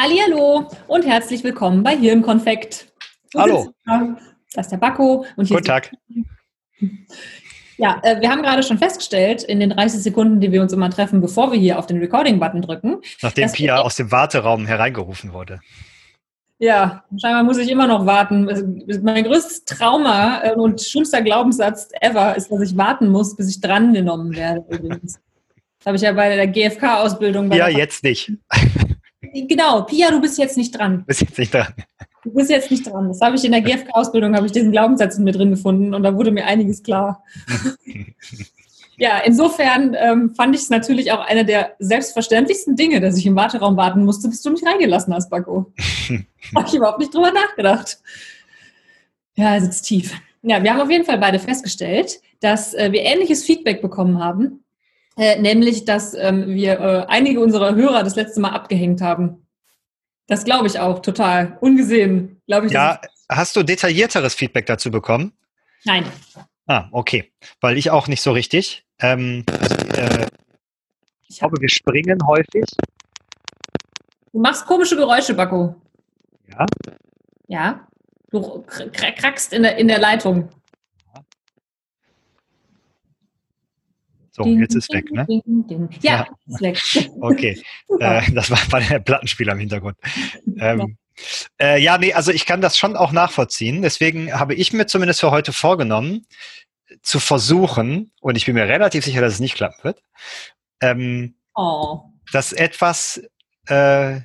Hallihallo und herzlich willkommen bei Hirnkonfekt. Wo Hallo. Das ist der Bakko. Und hier Guten Tag. Ja, äh, wir haben gerade schon festgestellt, in den 30 Sekunden, die wir uns immer treffen, bevor wir hier auf den Recording-Button drücken. Nachdem Pia aus dem Warteraum hereingerufen wurde. Ja, scheinbar muss ich immer noch warten. Also, mein größtes Trauma äh, und schlimmster Glaubenssatz ever ist, dass ich warten muss, bis ich drangenommen werde. Übrigens. Das habe ich ja bei der GfK-Ausbildung. Ja, jetzt nicht. Genau, Pia, du bist jetzt nicht dran. Du bist jetzt nicht dran. Du bist jetzt nicht dran. Das habe ich in der GfK-Ausbildung, habe ich diesen Glaubenssatz mit drin gefunden und da wurde mir einiges klar. ja, insofern ähm, fand ich es natürlich auch eine der selbstverständlichsten Dinge, dass ich im Warteraum warten musste, bis du mich reingelassen hast, Bakko. habe ich überhaupt nicht drüber nachgedacht. Ja, sitzt tief. Ja, wir haben auf jeden Fall beide festgestellt, dass äh, wir ähnliches Feedback bekommen haben, äh, nämlich, dass ähm, wir äh, einige unserer Hörer das letzte Mal abgehängt haben. Das glaube ich auch total. Ungesehen, glaube ich. Ja, hast du detaillierteres Feedback dazu bekommen? Nein. Ah, okay. Weil ich auch nicht so richtig. Ähm, also, äh, ich glaube, wir springen häufig. Du machst komische Geräusche, Bakko. Ja. Ja. Du krackst in der, in der Leitung. So, ding, jetzt ist weg, ne? Ding, ja, ja, ist weg. okay, äh, das war, war der Plattenspieler im Hintergrund. Ähm, äh, ja, nee, also ich kann das schon auch nachvollziehen. Deswegen habe ich mir zumindest für heute vorgenommen, zu versuchen, und ich bin mir relativ sicher, dass es nicht klappen wird, ähm, oh. das etwas, äh,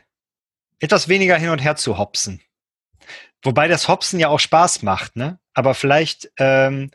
etwas weniger hin und her zu hopsen. Wobei das Hopsen ja auch Spaß macht, ne? Aber vielleicht ähm,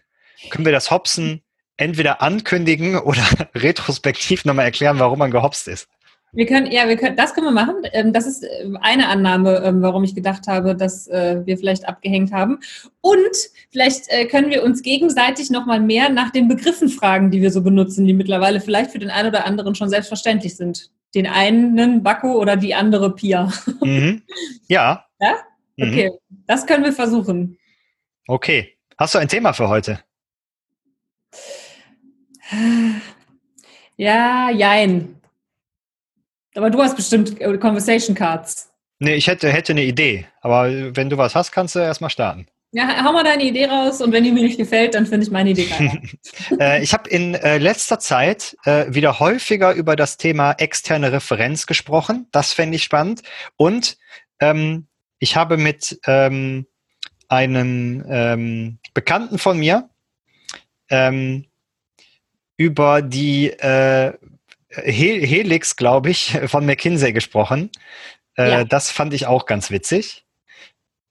können wir das Hopsen entweder ankündigen oder retrospektiv nochmal erklären, warum man gehopst ist. Wir können, ja, wir können, das können wir machen. Ähm, das ist äh, eine Annahme, ähm, warum ich gedacht habe, dass äh, wir vielleicht abgehängt haben. Und vielleicht äh, können wir uns gegenseitig nochmal mehr nach den Begriffen fragen, die wir so benutzen, die mittlerweile vielleicht für den einen oder anderen schon selbstverständlich sind. Den einen Bakko oder die andere Pia. Mhm. Ja. Ja? Mhm. Okay, mhm. das können wir versuchen. Okay. Hast du ein Thema für heute? Ja, jein. Aber du hast bestimmt äh, Conversation Cards. Nee, ich hätte, hätte eine Idee. Aber wenn du was hast, kannst du erstmal starten. Ja, hau mal deine Idee raus und wenn die mir nicht gefällt, dann finde ich meine Idee geil. äh, ich habe in äh, letzter Zeit äh, wieder häufiger über das Thema externe Referenz gesprochen. Das fände ich spannend. Und ähm, ich habe mit ähm, einem ähm, Bekannten von mir ähm, über die äh, Helix, glaube ich, von McKinsey gesprochen. Äh, ja. Das fand ich auch ganz witzig.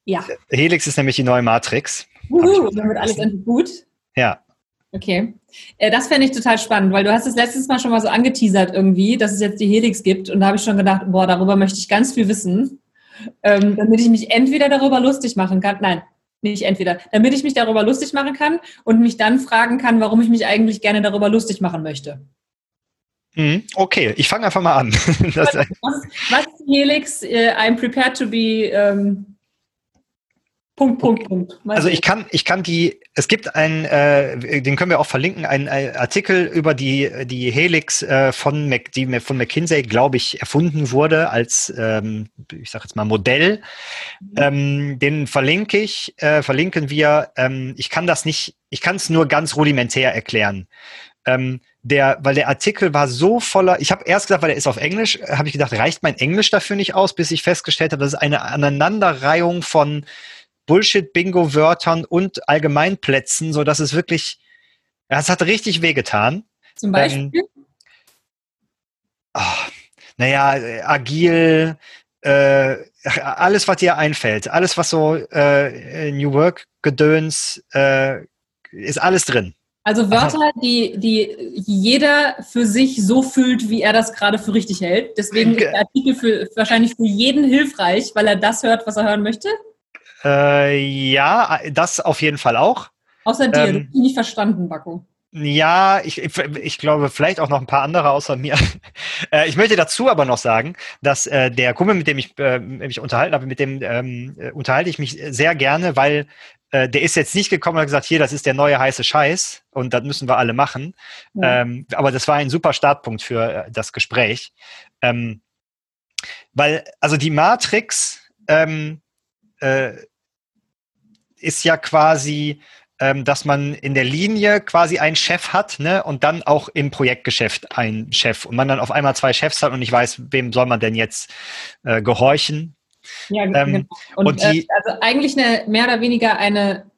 Ja. Helix ist nämlich die neue Matrix. Uhu, dann wird alles endlich gut. Ja. Okay. Äh, das fände ich total spannend, weil du hast es letztes Mal schon mal so angeteasert irgendwie, dass es jetzt die Helix gibt. Und da habe ich schon gedacht, boah, darüber möchte ich ganz viel wissen, ähm, damit ich mich entweder darüber lustig machen kann. Nein, nicht entweder, damit ich mich darüber lustig machen kann und mich dann fragen kann, warum ich mich eigentlich gerne darüber lustig machen möchte. Mhm. Okay, ich fange einfach mal an. was, was, ist Helix? Uh, I'm prepared to be ähm, Punkt, Punkt, Punkt. Also ich kann, ich kann die, es gibt einen, äh, den können wir auch verlinken, einen, Artikel über die, die Helix äh, von, Mac, die von McKinsey, glaube ich, erfunden wurde als, ähm, ich sage jetzt mal Modell. Ähm, den verlinke ich, äh, verlinken wir. Ähm, ich kann das nicht, ich kann es nur ganz rudimentär erklären. Ähm, der, weil der Artikel war so voller, ich habe erst gedacht, weil er ist auf Englisch, habe ich gedacht, reicht mein Englisch dafür nicht aus, bis ich festgestellt habe, das ist eine Aneinanderreihung von Bullshit-Bingo-Wörtern und Allgemeinplätzen, so dass es wirklich, es hat richtig wehgetan. Zum Beispiel? Ähm, oh, naja, agil, äh, alles, was dir einfällt, alles, was so äh, New Work-Gedöns, äh, ist alles drin. Also Wörter, die, die jeder für sich so fühlt, wie er das gerade für richtig hält. Deswegen ist der Artikel für, wahrscheinlich für jeden hilfreich, weil er das hört, was er hören möchte. Äh, ja, das auf jeden Fall auch. Außer dir, ähm, du hast nicht verstanden, Bakko. Ja, ich, ich glaube, vielleicht auch noch ein paar andere außer mir. äh, ich möchte dazu aber noch sagen, dass äh, der Kumpel, mit dem ich äh, mich unterhalten habe, mit dem ähm, äh, unterhalte ich mich sehr gerne, weil äh, der ist jetzt nicht gekommen und hat gesagt, hier, das ist der neue heiße Scheiß und das müssen wir alle machen. Ja. Ähm, aber das war ein super Startpunkt für äh, das Gespräch. Ähm, weil, also die Matrix ähm, äh, ist ja quasi, ähm, dass man in der Linie quasi einen Chef hat, ne, und dann auch im Projektgeschäft einen Chef und man dann auf einmal zwei Chefs hat und nicht weiß, wem soll man denn jetzt äh, gehorchen. Ja, ähm, genau. Und, und die, äh, also eigentlich eine, mehr oder weniger eine,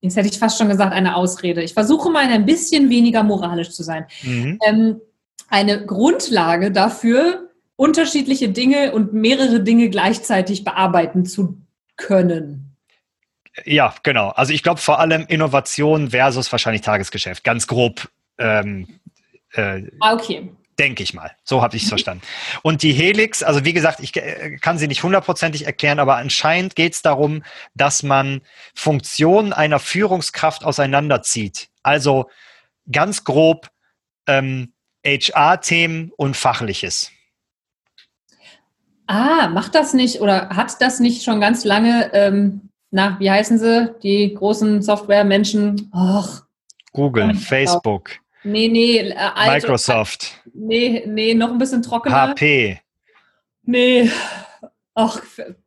jetzt hätte ich fast schon gesagt, eine Ausrede. Ich versuche mal ein bisschen weniger moralisch zu sein. Mhm. Ähm, eine Grundlage dafür, unterschiedliche Dinge und mehrere Dinge gleichzeitig bearbeiten zu können. Ja, genau. Also ich glaube vor allem Innovation versus wahrscheinlich Tagesgeschäft. Ganz grob. Ähm, äh, ah, okay. Denke ich mal. So habe ich es mhm. verstanden. Und die Helix, also wie gesagt, ich äh, kann sie nicht hundertprozentig erklären, aber anscheinend geht es darum, dass man Funktionen einer Führungskraft auseinanderzieht. Also ganz grob ähm, HR-Themen und Fachliches. Ah, macht das nicht oder hat das nicht schon ganz lange, ähm, na, wie heißen sie, die großen Software-Menschen? Google, Facebook. Nee, nee. Äh, also, Microsoft. Nee, nee, noch ein bisschen trockener. HP. Nee. Ach,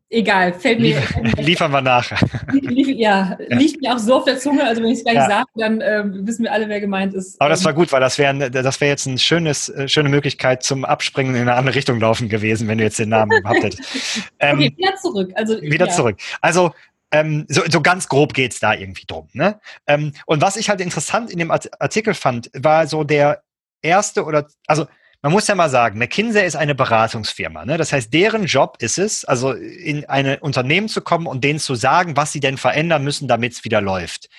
egal, fällt mir. Lief, liefern wir nach. Lief, ja, ja, liegt mir auch so auf der Zunge, also wenn ich es gleich ja. sage, dann äh, wissen wir alle, wer gemeint ist. Aber das war gut, weil das wäre das wär jetzt eine schönes, äh, schöne Möglichkeit zum Abspringen in eine andere Richtung laufen gewesen, wenn du jetzt den Namen gehabt hättest. Ähm, okay, wieder zurück. Also, wieder ja. zurück. Also ähm, so, so ganz grob geht's da irgendwie drum. Ne? Ähm, und was ich halt interessant in dem Artikel fand, war so der erste oder, also man muss ja mal sagen, McKinsey ist eine Beratungsfirma. Ne? Das heißt, deren Job ist es, also in ein Unternehmen zu kommen und denen zu sagen, was sie denn verändern müssen, damit es wieder läuft.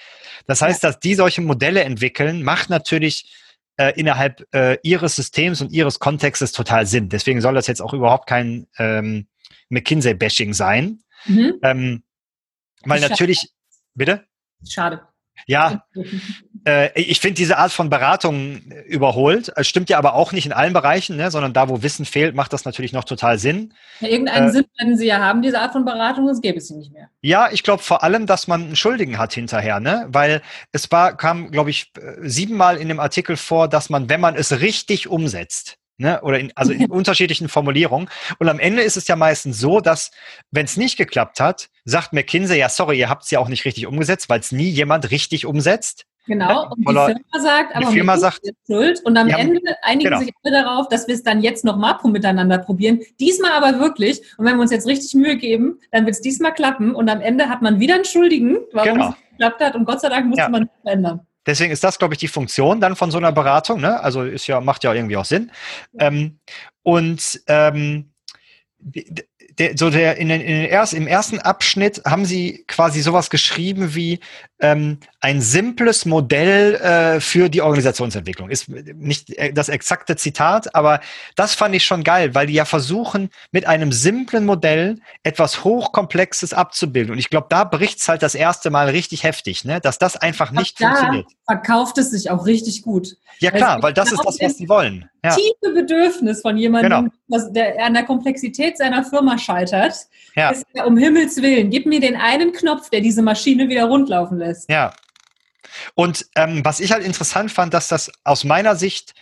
Das heißt, dass die solche Modelle entwickeln, macht natürlich äh, innerhalb äh, ihres Systems und ihres Kontextes total Sinn. Deswegen soll das jetzt auch überhaupt kein ähm, McKinsey-Bashing sein. Mhm. Ähm, weil Schade. natürlich, bitte? Schade. Ja, äh, ich finde diese Art von Beratung überholt. Es stimmt ja aber auch nicht in allen Bereichen, ne, sondern da, wo Wissen fehlt, macht das natürlich noch total Sinn. Ja, irgendeinen äh, Sinn werden Sie ja haben, diese Art von Beratung, sonst gäbe es sie nicht mehr. Ja, ich glaube vor allem, dass man einen Schuldigen hat hinterher, ne? Weil es war, kam, glaube ich, siebenmal in dem Artikel vor, dass man, wenn man es richtig umsetzt, Ne? Oder in, also in unterschiedlichen Formulierungen. Und am Ende ist es ja meistens so, dass, wenn es nicht geklappt hat, sagt McKinsey, ja, sorry, ihr habt es ja auch nicht richtig umgesetzt, weil es nie jemand richtig umsetzt. Genau, und die Firma sagt, aber die Firma sagt, schuld. Und am Ende einigen genau. sich alle darauf, dass wir es dann jetzt nochmal miteinander probieren. Diesmal aber wirklich. Und wenn wir uns jetzt richtig Mühe geben, dann wird es diesmal klappen. Und am Ende hat man wieder einen Schuldigen, warum genau. es geklappt hat. Und Gott sei Dank musste ja. man verändern. Deswegen ist das, glaube ich, die Funktion dann von so einer Beratung. Ne? Also ist ja, macht ja irgendwie auch Sinn. Ähm, und ähm, der, so der, in den, in den erst, im ersten Abschnitt haben sie quasi sowas geschrieben wie ähm, ein simples Modell äh, für die Organisationsentwicklung. Ist nicht äh, das exakte Zitat, aber das fand ich schon geil, weil die ja versuchen, mit einem simplen Modell etwas Hochkomplexes abzubilden. Und ich glaube, da bricht es halt das erste Mal richtig heftig, ne? dass das einfach nicht da funktioniert. Verkauft es sich auch richtig gut. Ja klar, weil das ist das, was sie wollen. Ja. Tiefe Bedürfnis von jemandem, genau. der an der Komplexität seiner Firma scheitert, ja. ist ja, um Himmels Willen, gib mir den einen Knopf, der diese Maschine wieder rundlaufen lässt. Ja. Und ähm, was ich halt interessant fand, dass das aus meiner Sicht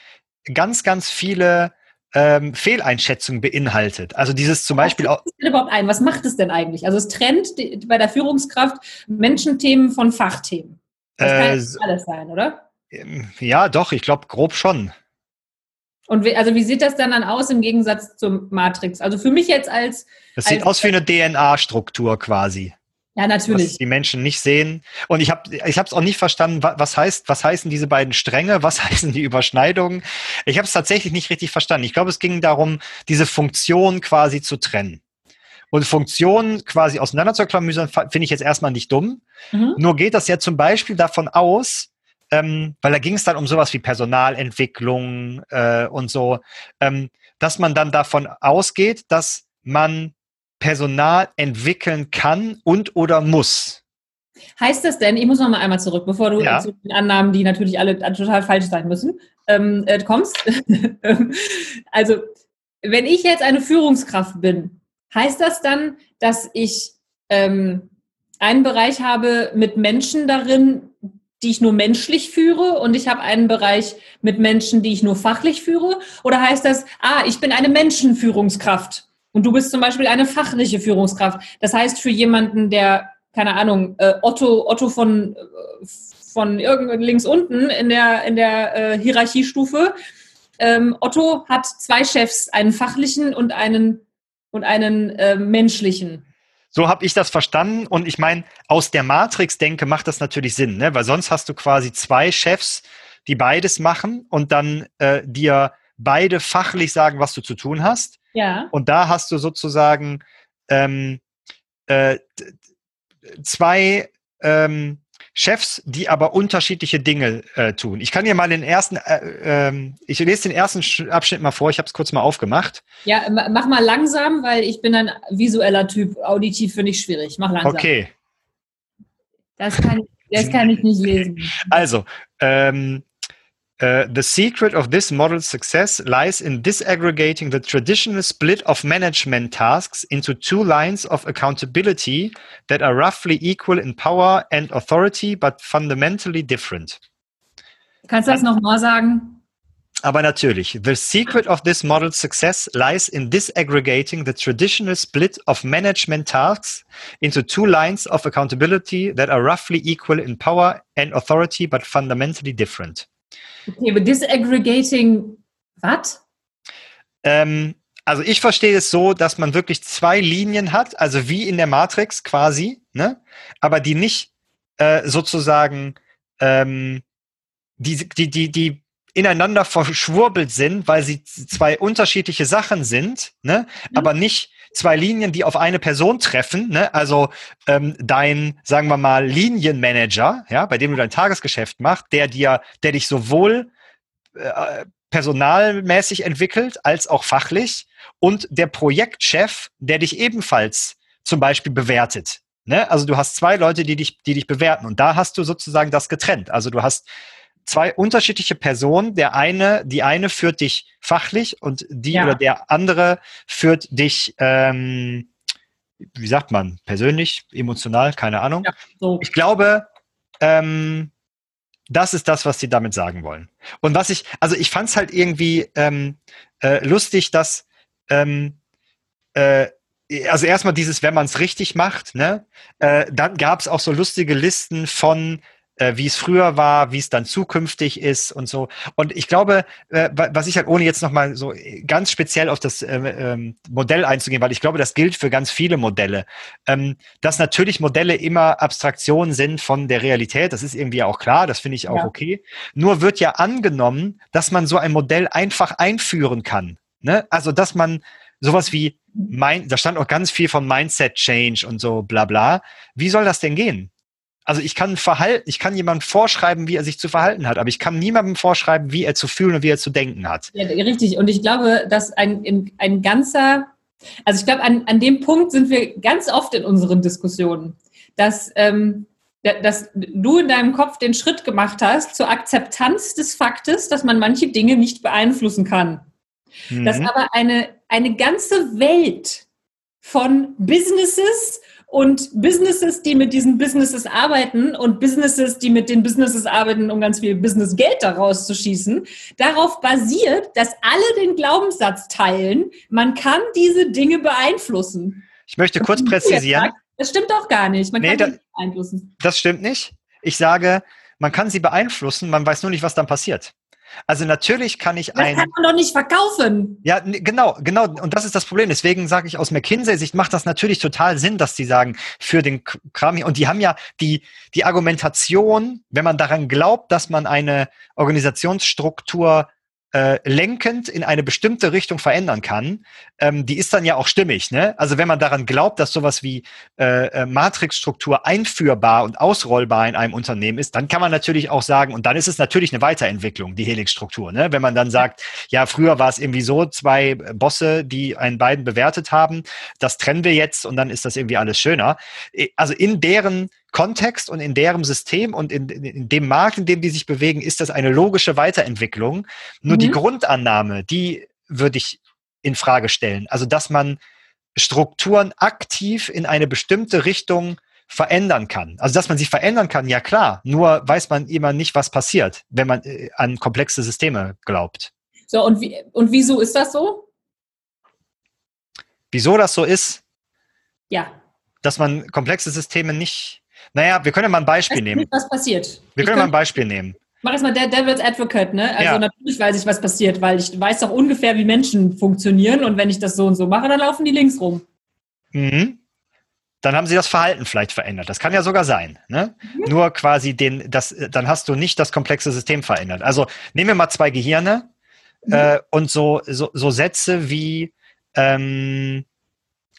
ganz, ganz viele ähm, Fehleinschätzungen beinhaltet. Also dieses zum Beispiel auch. Was überhaupt ein? Was macht es denn eigentlich? Also es trennt die, bei der Führungskraft Menschenthemen von Fachthemen. Das äh, kann ja alles sein, oder? Ähm, ja, doch, ich glaube grob schon. Und wie, also wie sieht das dann, dann aus im Gegensatz zum Matrix? Also für mich jetzt als. Das sieht aus wie eine DNA-Struktur quasi. Ja, natürlich. Was die Menschen nicht sehen. Und ich habe ich es auch nicht verstanden, was heißt, was heißen diese beiden Stränge, was heißen die Überschneidungen. Ich habe es tatsächlich nicht richtig verstanden. Ich glaube, es ging darum, diese Funktion quasi zu trennen. Und Funktionen quasi auseinanderzuklamüsern, finde ich jetzt erstmal nicht dumm. Mhm. Nur geht das ja zum Beispiel davon aus, ähm, weil da ging es dann um sowas wie Personalentwicklung äh, und so, ähm, dass man dann davon ausgeht, dass man Personal entwickeln kann und oder muss. Heißt das denn, ich muss noch mal einmal zurück, bevor du ja. zu den Annahmen, die natürlich alle total falsch sein müssen, ähm, äh, kommst. also, wenn ich jetzt eine Führungskraft bin, heißt das dann, dass ich ähm, einen Bereich habe mit Menschen darin, die ich nur menschlich führe und ich habe einen Bereich mit Menschen, die ich nur fachlich führe? Oder heißt das, ah, ich bin eine Menschenführungskraft und du bist zum Beispiel eine fachliche Führungskraft? Das heißt, für jemanden, der, keine Ahnung, äh, Otto, Otto von, äh, von irgend links unten in der, in der äh, Hierarchiestufe, ähm, Otto hat zwei Chefs, einen fachlichen und einen, und einen äh, menschlichen. So habe ich das verstanden. Und ich meine, aus der Matrix-Denke macht das natürlich Sinn, ne? weil sonst hast du quasi zwei Chefs, die beides machen und dann äh, dir beide fachlich sagen, was du zu tun hast. Ja. Und da hast du sozusagen ähm, äh, zwei ähm, Chefs, die aber unterschiedliche Dinge äh, tun. Ich kann dir mal den ersten, äh, äh, ich lese den ersten Abschnitt mal vor, ich habe es kurz mal aufgemacht. Ja, mach mal langsam, weil ich bin ein visueller Typ, auditiv finde ich schwierig. Mach langsam. Okay. Das kann, das kann ich nicht lesen. Also, ähm, Uh, the secret of this model's success lies in disaggregating the traditional split of management tasks into two lines of accountability that are roughly equal in power and authority, but fundamentally different. Kannst du das nochmal sagen? Aber natürlich, the secret of this model's success lies in disaggregating the traditional split of management tasks into two lines of accountability that are roughly equal in power and authority, but fundamentally different. Okay, aber disaggregating, was? Ähm, also ich verstehe es so, dass man wirklich zwei Linien hat, also wie in der Matrix quasi, ne? aber die nicht äh, sozusagen ähm, die, die, die, die ineinander verschwurbelt sind, weil sie zwei unterschiedliche Sachen sind, ne? Mhm. aber nicht zwei Linien, die auf eine Person treffen. Ne? Also ähm, dein, sagen wir mal, Linienmanager, ja, bei dem du dein Tagesgeschäft machst, der dir, der dich sowohl äh, personalmäßig entwickelt als auch fachlich und der Projektchef, der dich ebenfalls zum Beispiel bewertet. Ne? Also du hast zwei Leute, die dich, die dich bewerten und da hast du sozusagen das getrennt. Also du hast zwei unterschiedliche Personen. Der eine, die eine führt dich fachlich und die ja. oder der andere führt dich, ähm, wie sagt man, persönlich, emotional, keine Ahnung. Ja, so. Ich glaube, ähm, das ist das, was sie damit sagen wollen. Und was ich, also ich fand es halt irgendwie ähm, äh, lustig, dass ähm, äh, also erstmal dieses, wenn man es richtig macht, ne, äh, dann gab es auch so lustige Listen von äh, wie es früher war, wie es dann zukünftig ist und so. Und ich glaube, äh, was ich halt, ohne jetzt nochmal so ganz speziell auf das äh, ähm, Modell einzugehen, weil ich glaube, das gilt für ganz viele Modelle, ähm, dass natürlich Modelle immer Abstraktionen sind von der Realität. Das ist irgendwie auch klar, das finde ich auch ja. okay. Nur wird ja angenommen, dass man so ein Modell einfach einführen kann. Ne? Also, dass man sowas wie mein, da stand auch ganz viel von Mindset Change und so bla bla. Wie soll das denn gehen? Also ich kann Verhalten, ich kann jemandem vorschreiben, wie er sich zu verhalten hat, aber ich kann niemandem vorschreiben, wie er zu fühlen und wie er zu denken hat. Ja, richtig. Und ich glaube, dass ein, ein ganzer, also ich glaube, an, an dem Punkt sind wir ganz oft in unseren Diskussionen, dass, ähm, dass du in deinem Kopf den Schritt gemacht hast zur Akzeptanz des Faktes, dass man manche Dinge nicht beeinflussen kann. Mhm. Dass aber eine, eine ganze Welt von Businesses und Businesses, die mit diesen Businesses arbeiten und Businesses, die mit den Businesses arbeiten, um ganz viel Businessgeld daraus zu schießen, darauf basiert, dass alle den Glaubenssatz teilen, man kann diese Dinge beeinflussen. Ich möchte kurz präzisieren. Das stimmt doch gar nicht. Man nee, kann das, beeinflussen. Das stimmt nicht. Ich sage, man kann sie beeinflussen, man weiß nur nicht, was dann passiert. Also natürlich kann ich ein. Das kann man doch nicht verkaufen. Ja, genau, genau. Und das ist das Problem. Deswegen sage ich aus McKinsey-Sicht macht das natürlich total Sinn, dass die sagen, für den Kram hier. Und die haben ja die, die Argumentation, wenn man daran glaubt, dass man eine Organisationsstruktur äh, lenkend in eine bestimmte Richtung verändern kann, ähm, die ist dann ja auch stimmig. Ne? Also wenn man daran glaubt, dass sowas wie äh, äh, Matrixstruktur einführbar und ausrollbar in einem Unternehmen ist, dann kann man natürlich auch sagen, und dann ist es natürlich eine Weiterentwicklung, die Helix-Struktur. Ne? Wenn man dann sagt, ja, früher war es irgendwie so, zwei Bosse, die einen beiden bewertet haben, das trennen wir jetzt und dann ist das irgendwie alles schöner. Also in deren Kontext und in deren System und in, in, in, dem Markt, in dem die sich bewegen, ist das eine logische Weiterentwicklung. Nur mhm. die Grundannahme, die würde ich in Frage stellen. Also, dass man Strukturen aktiv in eine bestimmte Richtung verändern kann. Also, dass man sich verändern kann, ja klar. Nur weiß man immer nicht, was passiert, wenn man äh, an komplexe Systeme glaubt. So, und, wie, und wieso ist das so? Wieso das so ist? Ja. Dass man komplexe Systeme nicht. Naja, wir können ja mal ein Beispiel nehmen. was passiert? Wir Ich können mal ein Beispiel nehmen. mach jetzt mal der Devil's Advocate, ne? Also Ja. natürlich weiß ich, was passiert, weil ich weiß doch ungefähr, wie Menschen funktionieren und wenn ich das so und so mache, dann laufen die links rum. Mhm. Dann haben sie das Verhalten vielleicht verändert. Das kann ja sogar sein. Ne? Nur quasi den, das, dann hast du nicht das komplexe System verändert. Also nehmen wir mal zwei Gehirne Mhm. äh, und so, so, so Sätze wie, ähm,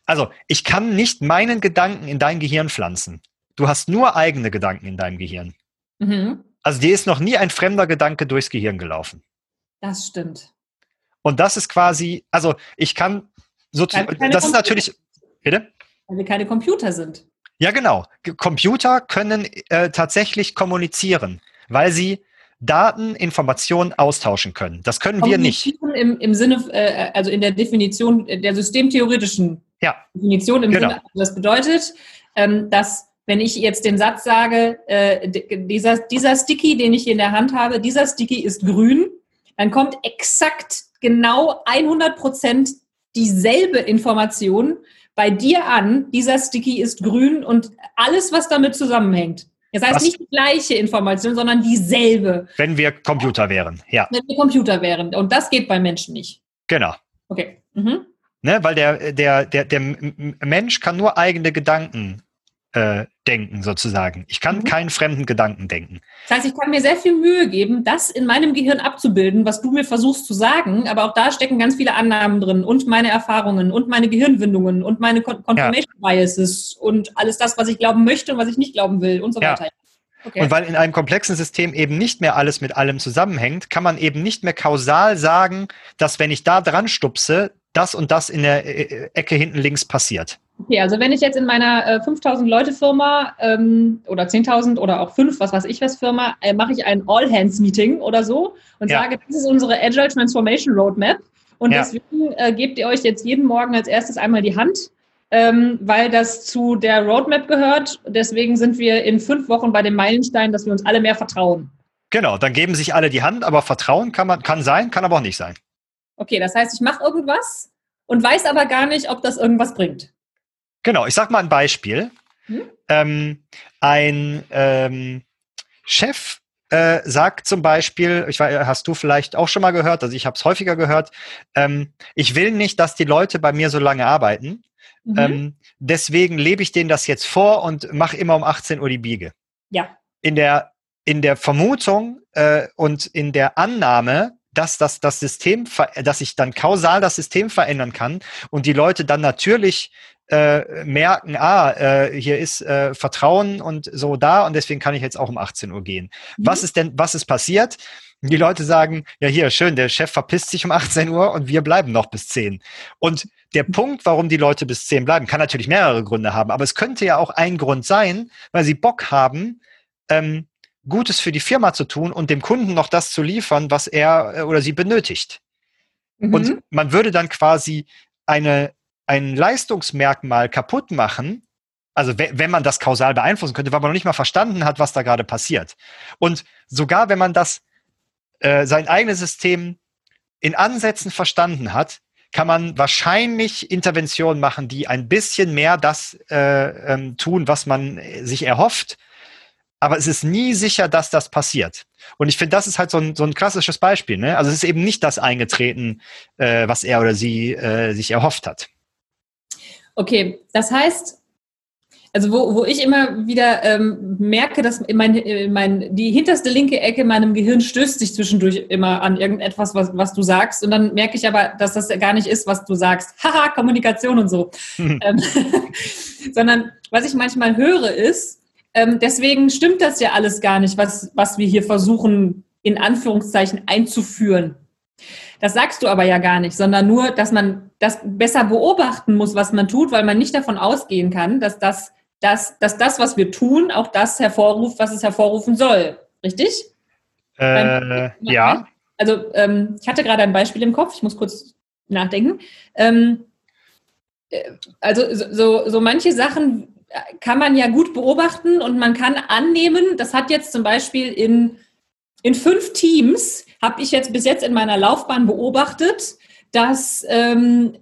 also ich kann nicht meinen Gedanken in dein Gehirn pflanzen. Du hast nur eigene Gedanken in deinem Gehirn. Mhm. Also dir ist noch nie ein fremder Gedanke durchs Gehirn gelaufen. Das stimmt. Und das ist quasi, also ich kann sozusagen, das ist natürlich, bitte? Weil wir keine Computer sind. Ja, genau. Computer können äh, tatsächlich kommunizieren, weil sie Daten, Informationen austauschen können. Das können wir nicht. Im, im Sinne, äh, also in der Definition, der systemtheoretischen Ja. Definition im Genau. Sinne, also das bedeutet, ähm, dass wenn ich jetzt den Satz sage, äh, dieser, dieser Sticky, den ich hier in der Hand habe, dieser Sticky ist grün, dann kommt exakt genau 100 Prozent dieselbe Information bei dir an, dieser Sticky ist grün und alles, was damit zusammenhängt. Das heißt Was? nicht die gleiche Information, sondern dieselbe, Wenn wir Computer wären. Ja, wenn wir Computer wären. Und das geht bei Menschen nicht. genau. Okay. Mhm. Ne, weil der, der, der, der Mensch kann nur eigene Gedanken äh, denken, sozusagen. Ich kann Mhm. keinen fremden Gedanken denken. Das heißt, ich kann mir sehr viel Mühe geben, das in meinem Gehirn abzubilden, was du mir versuchst zu sagen, aber auch da stecken ganz viele Annahmen drin und meine Erfahrungen und meine Gehirnwindungen und meine Con Confirmation Biases und alles das, was ich glauben möchte und was ich nicht glauben will und so Ja. weiter. Okay. Und weil in einem komplexen System eben nicht mehr alles mit allem zusammenhängt, kann man eben nicht mehr kausal sagen, dass wenn ich da dran stupse, das und das in der äh, Ecke hinten links passiert. Okay, also wenn ich jetzt in meiner äh, 5000 Leute Firma ähm, oder 10.000 oder auch 5, was weiß ich was Firma, äh, mache ich ein All-Hands-Meeting oder so und Ja. sage, das ist unsere Agile Transformation Roadmap und Ja. deswegen äh, gebt ihr euch jetzt jeden Morgen als erstes einmal die Hand, ähm, weil das zu der Roadmap gehört. Deswegen sind wir in fünf Wochen bei dem Meilenstein, dass wir uns alle mehr vertrauen. Genau, dann geben sich alle die Hand, aber Vertrauen kann man kann sein, kann aber auch nicht sein. Okay, das heißt, ich mache irgendwas und weiß aber gar nicht, ob das irgendwas bringt. Genau, ich sag mal ein Beispiel. Hm? Ähm, ein ähm, Chef äh, sagt zum Beispiel, ich weiß, hast du vielleicht auch schon mal gehört, also ich habe es häufiger gehört, ähm, ich will nicht, dass die Leute bei mir so lange arbeiten. Mhm. Ähm, deswegen lebe ich denen das jetzt vor und mache immer um 18 Uhr die Biege. ja. In der, in der Vermutung äh, und in der Annahme, dass das, das System, dass ich dann kausal das System verändern kann und die Leute dann natürlich äh, merken, ah, äh, hier ist äh, Vertrauen und so da und deswegen kann ich jetzt auch um 18 Uhr gehen. Mhm. Was ist denn, was ist passiert? Die Leute sagen, ja hier, schön, der Chef verpisst sich um 18 Uhr und wir bleiben noch bis 10. Und der Punkt, warum die Leute bis 10 bleiben, kann natürlich mehrere Gründe haben, aber es könnte ja auch ein Grund sein, weil sie Bock haben, ähm, Gutes für die Firma zu tun und dem Kunden noch das zu liefern, was er äh, oder sie benötigt. Mhm. Und man würde dann quasi eine, ein Leistungsmerkmal kaputt machen, also we- wenn man das kausal beeinflussen könnte, weil man noch nicht mal verstanden hat, was da gerade passiert. Und sogar wenn man das, äh, sein eigenes System in Ansätzen verstanden hat, kann man wahrscheinlich Interventionen machen, die ein bisschen mehr das äh, ähm, tun, was man äh, sich erhofft. Aber es ist nie sicher, dass das passiert. Und ich finde, das ist halt so ein, so ein klassisches Beispiel. Ne? Also es ist eben nicht das eingetreten, äh, was er oder sie äh, sich erhofft hat. Okay, das heißt, also wo, wo ich immer wieder ähm, merke, dass mein, äh, mein, die hinterste linke Ecke in meinem Gehirn stößt sich zwischendurch immer an irgendetwas, was, was du sagst. Und dann merke ich aber, dass das gar nicht ist, was du sagst. Haha, Kommunikation und so. ähm, sondern was ich manchmal höre ist, ähm, deswegen stimmt das ja alles gar nicht, was, was wir hier versuchen, in Anführungszeichen einzuführen. Das sagst du aber ja gar nicht, sondern nur, dass man das besser beobachten muss, was man tut, weil man nicht davon ausgehen kann, dass das, dass, dass das was wir tun, auch das hervorruft, was es hervorrufen soll. Richtig? Äh, ja. Also ähm, ich hatte gerade ein Beispiel im Kopf, ich muss kurz nachdenken. Ähm, äh, also so, so manche Sachen kann man ja gut beobachten und man kann annehmen, das hat jetzt zum Beispiel in, in fünf Teams, habe ich jetzt bis jetzt in meiner Laufbahn beobachtet, dass ähm,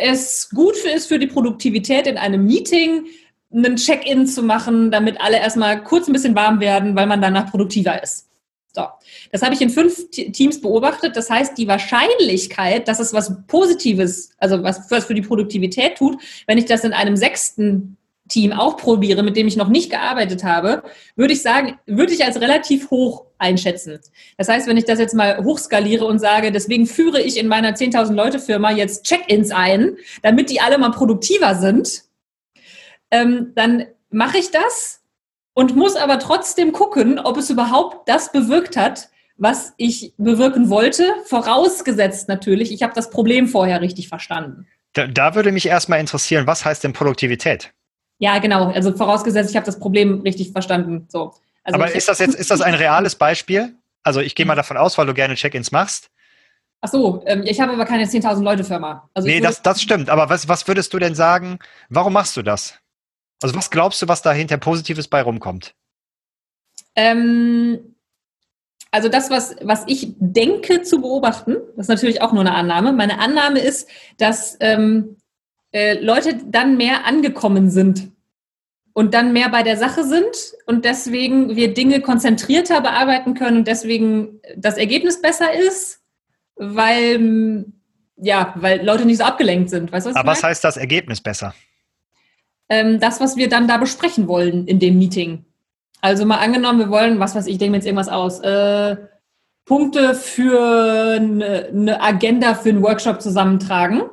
es gut ist für die Produktivität in einem Meeting, einen Check-in zu machen, damit alle erstmal kurz ein bisschen warm werden, weil man danach produktiver ist. So. Das habe ich in fünf Teams beobachtet. Das heißt, die Wahrscheinlichkeit, dass es was Positives, also was, was für die Produktivität tut, wenn ich das in einem sechsten Team auch probiere, mit dem ich noch nicht gearbeitet habe, würde ich sagen, würde ich als relativ hoch einschätzen. Das heißt, wenn ich das jetzt mal hochskaliere und sage, deswegen führe ich in meiner 10.000 Leute Firma jetzt Check-ins ein, damit die alle mal produktiver sind, ähm, dann mache ich das und muss aber trotzdem gucken, ob es überhaupt das bewirkt hat, was ich bewirken wollte, vorausgesetzt natürlich, ich habe das Problem vorher richtig verstanden. Da, da würde mich erstmal interessieren, was heißt denn Produktivität? Ja, genau. Also vorausgesetzt, ich habe das Problem richtig verstanden. So. Also aber ist das jetzt, ist das ein reales Beispiel? Also ich gehe mal davon aus, weil du gerne Check-ins machst. Ach so, ähm, ich habe aber keine 10.000 Leute Firma. Also nee, das, das stimmt. Aber was, was würdest du denn sagen, warum machst du das? Also was glaubst du, was dahinter Positives bei rumkommt? Ähm, also das, was, was ich denke zu beobachten, das ist natürlich auch nur eine Annahme. Meine Annahme ist, dass ähm, äh, Leute dann mehr angekommen sind und dann mehr bei der Sache sind und deswegen wir Dinge konzentrierter bearbeiten können und deswegen das Ergebnis besser ist, weil ja, weil Leute nicht so abgelenkt sind. Weißt was Aber was heißt das Ergebnis besser? Ähm, das, was wir dann da besprechen wollen in dem Meeting. Also mal angenommen, wir wollen, was weiß ich, denke mir jetzt irgendwas aus, äh, Punkte für eine, eine Agenda für einen Workshop zusammentragen.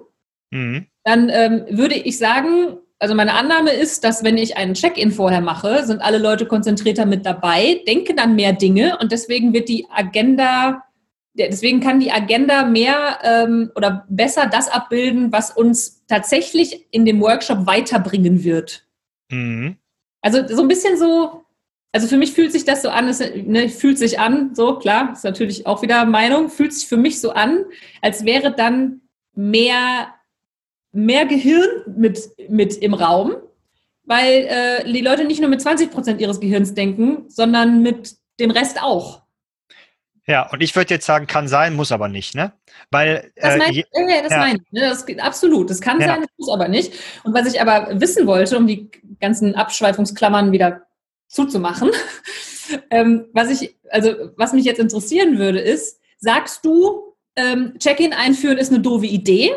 Mhm dann ähm, würde ich sagen, also meine Annahme ist, dass wenn ich einen Check-in vorher mache, sind alle Leute konzentrierter mit dabei, denken dann mehr Dinge und deswegen wird die Agenda, deswegen kann die Agenda mehr ähm, oder besser das abbilden, was uns tatsächlich in dem Workshop weiterbringen wird. Mhm. Also so ein bisschen so, also für mich fühlt sich das so an, es ne, fühlt sich an, so klar, ist natürlich auch wieder Meinung, fühlt sich für mich so an, als wäre dann mehr mehr Gehirn mit, mit im Raum, weil äh, die Leute nicht nur mit 20 Prozent ihres Gehirns denken, sondern mit dem Rest auch. Ja, und ich würde jetzt sagen, kann sein, muss aber nicht, ne? Weil. Das, mein, äh, ja, das ja. meine ich. Ne? Das, absolut. Das kann ja. sein, das muss aber nicht. Und was ich aber wissen wollte, um die ganzen Abschweifungsklammern wieder zuzumachen, ähm, was ich, also was mich jetzt interessieren würde, ist, sagst du, ähm, Check-in einführen ist eine doofe Idee?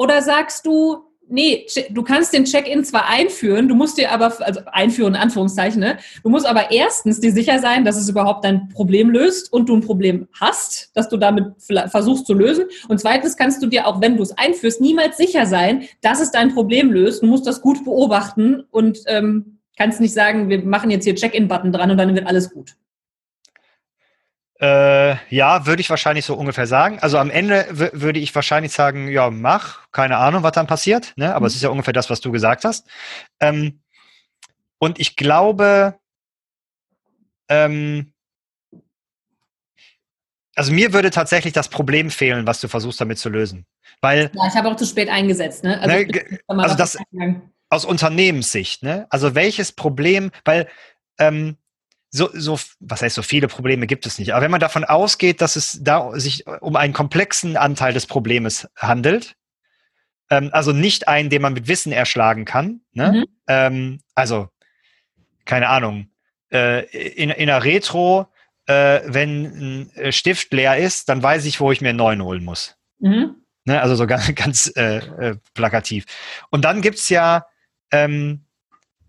Oder sagst du, nee, du kannst den Check-in zwar einführen, du musst dir aber, also einführen in Anführungszeichen, ne? du musst aber erstens dir sicher sein, dass es überhaupt dein Problem löst und du ein Problem hast, dass du damit versuchst zu lösen. Und zweitens kannst du dir, auch wenn du es einführst, niemals sicher sein, dass es dein Problem löst. Du musst das gut beobachten und ähm, kannst nicht sagen, wir machen jetzt hier Check-in-Button dran und dann wird alles gut. Äh, ja, würde ich wahrscheinlich so ungefähr sagen. Also am Ende würde ich wahrscheinlich sagen, ja, mach, keine Ahnung, was dann passiert, ne? aber mhm. es ist ja ungefähr das, was du gesagt hast. Ähm, und ich glaube, ähm, also mir würde tatsächlich das Problem fehlen, was du versuchst damit zu lösen. Weil, ja, ich habe auch zu spät eingesetzt. Ne? Also, ne, also das aus Unternehmenssicht. Ne? Also welches Problem, weil ähm, so, so, was heißt so viele Probleme gibt es nicht. Aber wenn man davon ausgeht, dass es da sich um einen komplexen Anteil des Problems handelt, ähm, also nicht einen, den man mit Wissen erschlagen kann, ne? Mhm. Ähm, also, keine Ahnung, äh, in, in einer Retro, äh, wenn ein äh, Stift leer ist, dann weiß ich, wo ich mir einen neuen holen muss. Mhm. Ne? Also so ganz, ganz äh, äh, plakativ. Und dann gibt's ja ähm,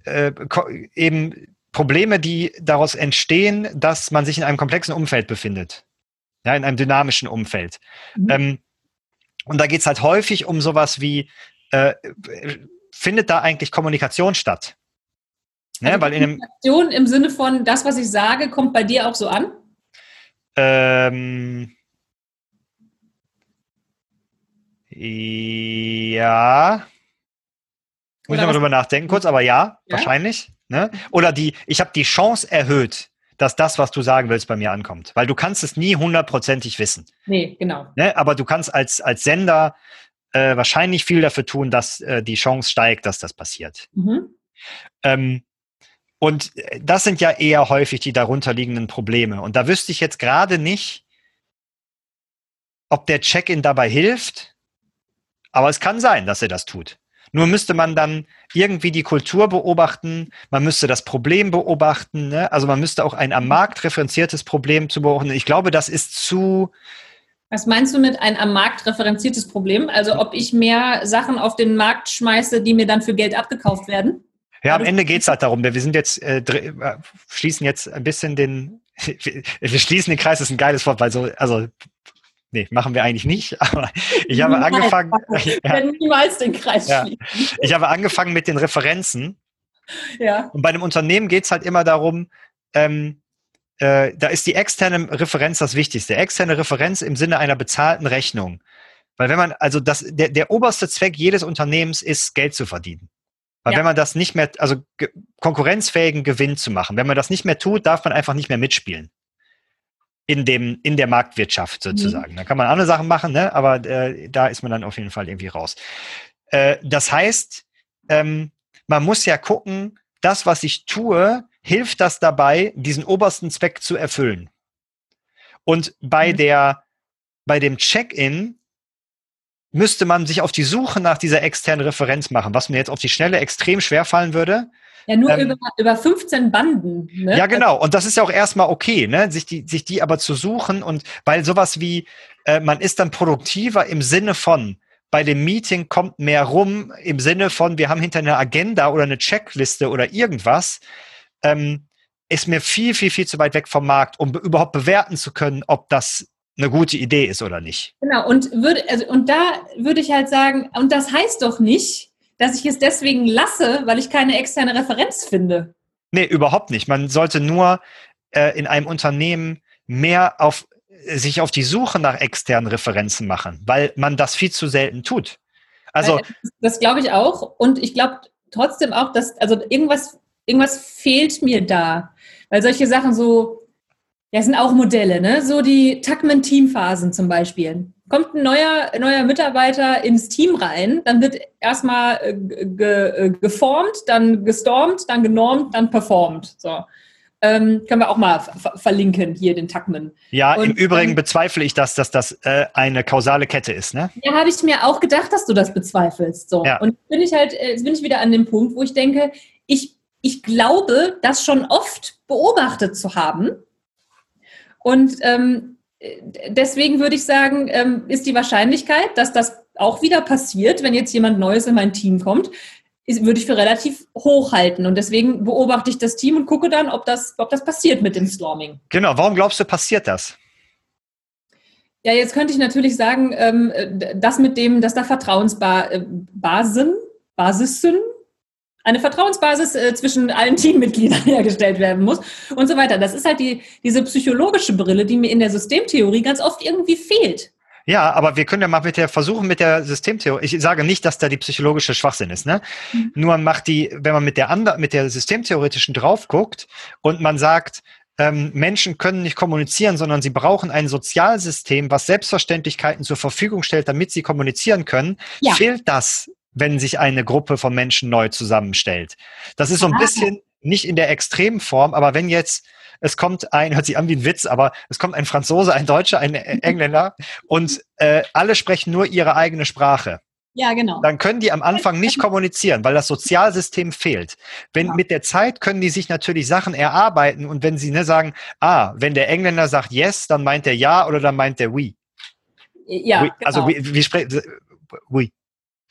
äh, eben Probleme, die daraus entstehen, dass man sich in einem komplexen Umfeld befindet. Ja, in einem dynamischen Umfeld. Mhm. Ähm, und da geht es halt häufig um sowas wie, äh, findet da eigentlich Kommunikation statt? Ne, also weil in Kommunikation im Sinne von, das, was ich sage, kommt bei dir auch so an? Ähm, ja. Muss ich mal drüber nachdenken kurz, aber ja, ja? wahrscheinlich. Ne? Oder die, ich habe die Chance erhöht, dass das, was du sagen willst, bei mir ankommt. Weil du kannst es nie hundertprozentig wissen. Nee, genau. Ne? Aber du kannst als, als Sender äh, wahrscheinlich viel dafür tun, dass äh, die Chance steigt, dass das passiert. Mhm. Ähm, und das sind ja eher häufig die darunterliegenden Probleme. Und da wüsste ich jetzt gerade nicht, ob der Check-in dabei hilft, aber es kann sein, dass er das tut. Nur müsste man dann irgendwie die Kultur beobachten, man müsste das Problem beobachten, ne? also man müsste auch ein am Markt referenziertes Problem zu beobachten. Ich glaube, das ist zu. Was meinst du mit ein am Markt referenziertes Problem? Also ob ich mehr Sachen auf den Markt schmeiße, die mir dann für Geld abgekauft werden? Ja, am Ende geht's halt darum. Wir sind jetzt, äh, äh schließen jetzt ein bisschen den, wir schließen den Kreis, das ist ein geiles Wort, weil so, also Nee, machen wir eigentlich nicht, aber ich habe niemals, angefangen. Ja, niemals den Kreis ja, Ich habe angefangen mit den Referenzen. Ja. Und bei einem Unternehmen geht es halt immer darum, ähm, äh, da ist die externe Referenz das Wichtigste. Externe Referenz im Sinne einer bezahlten Rechnung. Weil wenn man, also das, der, der oberste Zweck jedes Unternehmens ist, Geld zu verdienen. Weil ja. wenn man das nicht mehr, also konkurrenzfähigen Gewinn zu machen, wenn man das nicht mehr tut, darf man einfach nicht mehr mitspielen in dem in der Marktwirtschaft sozusagen. Mhm. Da kann man andere Sachen machen, ne? aber äh, da ist man dann auf jeden Fall irgendwie raus. Äh, das heißt, ähm, man muss ja gucken, das, was ich tue, hilft das dabei, diesen obersten Zweck zu erfüllen. Und bei mhm. der bei dem Check-in müsste man sich auf die Suche nach dieser externen Referenz machen, was mir jetzt auf die Schnelle extrem schwer fallen würde, ja, nur ähm, über, über 15 Banden. Ne? Ja, genau. Und das ist ja auch erstmal okay, ne? sich, die, sich die aber zu suchen und weil sowas wie, äh, man ist dann produktiver im Sinne von, bei dem Meeting kommt mehr rum, im Sinne von, wir haben hinter einer Agenda oder eine Checkliste oder irgendwas, ähm, ist mir viel, viel, viel zu weit weg vom Markt, um überhaupt bewerten zu können, ob das eine gute Idee ist oder nicht. Genau, und würde, also, und da würde ich halt sagen, und das heißt doch nicht, dass ich es deswegen lasse, weil ich keine externe Referenz finde. Nee, überhaupt nicht. Man sollte nur äh, in einem Unternehmen mehr auf sich auf die Suche nach externen Referenzen machen, weil man das viel zu selten tut. Also das, das glaube ich auch und ich glaube trotzdem auch, dass also irgendwas irgendwas fehlt mir da, weil solche Sachen so ja sind auch Modelle, ne? So die Tuckman Teamphasen zum Beispiel kommt ein neuer, neuer Mitarbeiter ins Team rein, dann wird erstmal äh, ge, äh, geformt, dann gestormt, dann genormt, dann performt. So. Ähm, können wir auch mal verlinken, hier den Tuckman. Ja, und, im Übrigen ähm, bezweifle ich, dass, dass das äh, eine kausale Kette ist, ne? Ja, habe ich mir auch gedacht, dass du das bezweifelst. So. Ja. Und jetzt bin ich halt, äh, jetzt bin ich wieder an dem Punkt, wo ich denke, ich, ich glaube, das schon oft beobachtet zu haben. Und ähm, deswegen würde ich sagen, ähm, ist die Wahrscheinlichkeit, dass das auch wieder passiert, wenn jetzt jemand Neues in mein Team kommt, ist, würde ich für relativ hoch halten. Und deswegen beobachte ich das Team und gucke dann, ob das, ob das passiert mit dem Storming. Genau, warum glaubst du, passiert das? Ja, jetzt könnte ich natürlich sagen, ähm, das mit dem, dass da Vertrauensbasen, äh, Basissen eine Vertrauensbasis äh, zwischen allen Teammitgliedern hergestellt werden muss und so weiter. Das ist halt die, diese psychologische Brille, die mir in der Systemtheorie ganz oft irgendwie fehlt. Ja, aber wir können ja mal mit der versuchen mit der Systemtheorie. Ich sage nicht, dass da die psychologische Schwachsinn ist, ne? Mhm. Nur macht die, wenn man mit der ander, mit der systemtheoretischen drauf guckt und man sagt, ähm, Menschen können nicht kommunizieren, sondern sie brauchen ein Sozialsystem, was Selbstverständlichkeiten zur Verfügung stellt, damit sie kommunizieren können, ja. fehlt das wenn sich eine Gruppe von Menschen neu zusammenstellt. Das ist so ein ah. bisschen nicht in der Extremform, aber wenn jetzt es kommt ein, hört sich an wie ein Witz, aber es kommt ein Franzose, ein Deutscher, ein Engländer und äh, alle sprechen nur ihre eigene Sprache. Ja, genau. Dann können die am Anfang nicht kommunizieren, weil das Sozialsystem fehlt. Wenn ja. mit der Zeit können die sich natürlich Sachen erarbeiten und wenn sie ne, sagen, ah, wenn der Engländer sagt yes, dann meint er ja oder dann meint er oui. Ja, oui. Also genau. wie, wie spricht oui.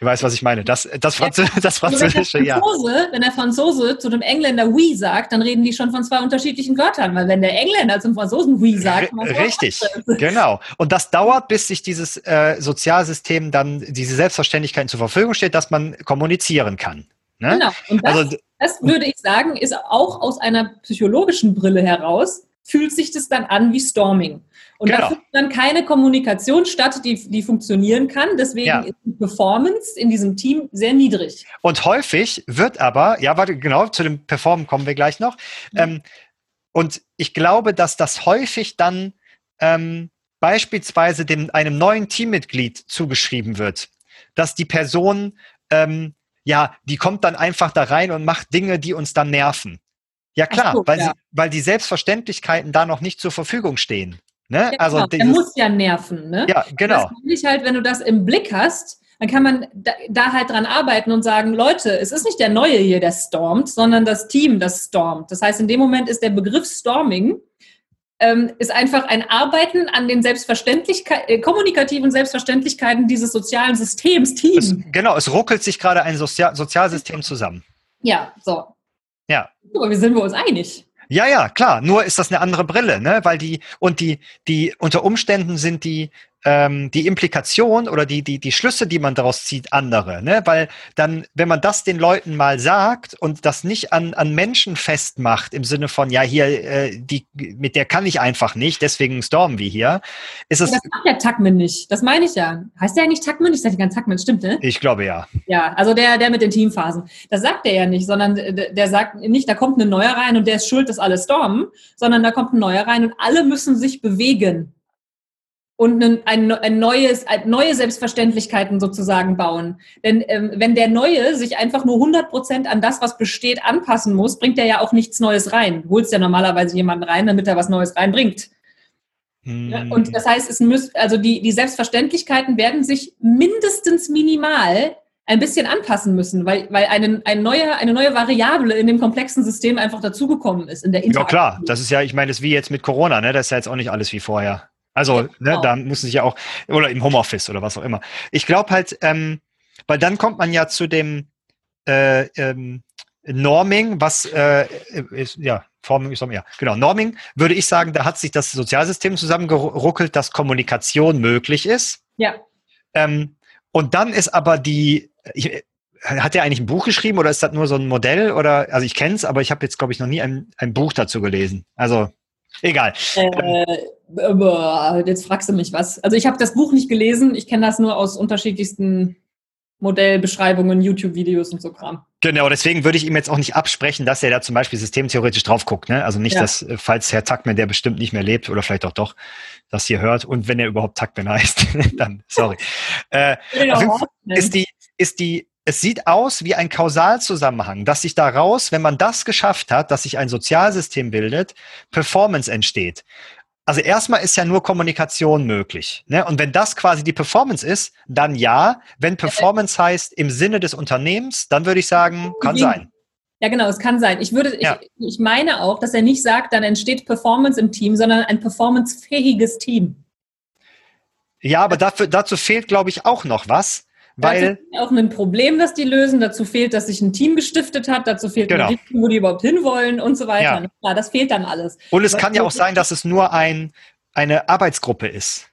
Du weißt, was ich meine. Das, das, Franzö ja. das Französische, wenn Franzose, ja. Wenn der Franzose zu dem Engländer oui sagt, dann reden die schon von zwei unterschiedlichen Wörtern. Weil wenn der Engländer zum Franzosen oui sagt, Richtig, genau. Und das dauert, bis sich dieses äh, Sozialsystem dann diese Selbstverständlichkeit zur Verfügung steht, dass man kommunizieren kann. Ne? Genau. Und das, also, das würde ich sagen, ist auch aus einer psychologischen Brille heraus, fühlt sich das dann an wie Storming. Und genau. da findet dann keine Kommunikation statt, die, die funktionieren kann. Deswegen ja. ist die Performance in diesem Team sehr niedrig. Und häufig wird aber, ja, warte, genau, zu dem Performen kommen wir gleich noch. Ja. Ähm, und ich glaube, dass das häufig dann ähm, beispielsweise dem, einem neuen Teammitglied zugeschrieben wird, dass die Person ähm, ja, die kommt dann einfach da rein und macht Dinge, die uns dann nerven. Ja klar, so, weil, ja. Sie, weil die Selbstverständlichkeiten da noch nicht zur Verfügung stehen. Ne? Ja, also genau. Der muss ja nerven. Ne? Ja, genau. Das ich halt, wenn du das im Blick hast, dann kann man da, da, halt dran arbeiten und sagen, Leute, es ist nicht der Neue hier, der stormt, sondern das Team, das stormt. Das heißt, in dem Moment ist der Begriff Storming ähm, ist einfach ein Arbeiten an den Selbstverständlichkeiten, äh, kommunikativen Selbstverständlichkeiten dieses sozialen Systems, Team. Es, genau, es ruckelt sich gerade ein Sozial Sozialsystem zusammen. Ja, so. Ja. Aber wir sind wir uns einig. Ja, ja, klar. Nur ist das eine andere Brille, ne? Weil die und die die unter Umständen sind die ähm, die Implikation oder die, die, die Schlüsse, die man daraus zieht, andere. Ne? Weil dann, wenn man das den Leuten mal sagt und das nicht an, an Menschen festmacht, im Sinne von, ja, hier, äh, die, mit der kann ich einfach nicht, deswegen stormen wir hier, ist es. das macht der Tuckman nicht. Das meine ich ja. Heißt der eigentlich Tuckman? Ich sage ganz Tuckman, stimmt, ne? Ich glaube ja. Ja, also der, der mit den Teamphasen. Das sagt er ja nicht, sondern der sagt nicht, da kommt ein neuer rein und der ist schuld, dass alle stormen, sondern da kommt ein neuer rein und alle müssen sich bewegen und ein, ein, ein neues, ein, neue Selbstverständlichkeiten sozusagen bauen. Denn ähm, wenn der Neue sich einfach nur 100 Prozent an das, was besteht, anpassen muss, bringt er ja auch nichts Neues rein. Holst ja normalerweise jemanden rein, damit er was Neues reinbringt. Hm. Ja, und das heißt, es müsst, also die, die Selbstverständlichkeiten werden sich mindestens minimal ein bisschen anpassen müssen, weil, weil eine, eine, neue, eine neue Variable in dem komplexen System einfach dazugekommen ist in der Ja klar, das ist ja, ich meine, das ist wie jetzt mit Corona, ne? Das ist ja jetzt auch nicht alles wie vorher. Also, ne, genau. da muss sich ja auch, oder im Homeoffice oder was auch immer. Ich glaube halt, ähm, weil dann kommt man ja zu dem äh, ähm, Norming, was äh, ist, ja, Forming ist ja, genau, Norming, würde ich sagen, da hat sich das Sozialsystem zusammengeruckelt, dass Kommunikation möglich ist. Ja. Ähm, und dann ist aber die, ich, hat er eigentlich ein Buch geschrieben oder ist das nur so ein Modell? Oder, also ich kenne es, aber ich habe jetzt, glaube ich, noch nie ein, ein Buch dazu gelesen. Also Egal. Äh, jetzt fragst du mich was. Also ich habe das Buch nicht gelesen. Ich kenne das nur aus unterschiedlichsten Modellbeschreibungen, YouTube-Videos und so Kram. Genau, deswegen würde ich ihm jetzt auch nicht absprechen, dass er da zum Beispiel systemtheoretisch drauf guckt. Ne? Also nicht, ja. dass, äh, falls Herr Tackman, der bestimmt nicht mehr lebt oder vielleicht auch doch, das hier hört und wenn er überhaupt Tackman heißt, dann sorry. äh, genau. ist die, ist die es sieht aus wie ein Kausalzusammenhang, dass sich daraus, wenn man das geschafft hat, dass sich ein Sozialsystem bildet, Performance entsteht. Also erstmal ist ja nur Kommunikation möglich. Ne? Und wenn das quasi die Performance ist, dann ja. Wenn Performance heißt im Sinne des Unternehmens, dann würde ich sagen, kann sein. Ja, genau, es kann sein. Ich würde, ja. ich, ich meine auch, dass er nicht sagt, dann entsteht Performance im Team, sondern ein performancefähiges Team. Ja, aber dafür, dazu fehlt, glaube ich, auch noch was. Weil auch ein Problem, das die lösen. Dazu fehlt, dass sich ein Team gestiftet hat. Dazu fehlt genau. Richtung, wo die überhaupt hinwollen und so weiter. Ja. ja das fehlt dann alles. Und es Aber kann ja auch sein, dass es nur ein, eine Arbeitsgruppe ist.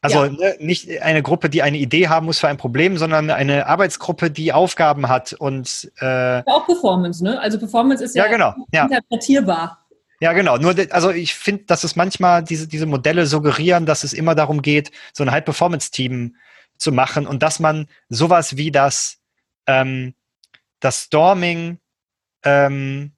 Also ja. ne, nicht eine Gruppe, die eine Idee haben muss für ein Problem, sondern eine Arbeitsgruppe, die Aufgaben hat und äh, auch Performance, ne? Also Performance ist ja, ja genau. interpretierbar. Ja, genau. Nur, also ich finde, dass es manchmal diese, diese Modelle suggerieren, dass es immer darum geht, so ein High-Performance-Team zu machen und dass man sowas wie das, ähm, das Storming ähm,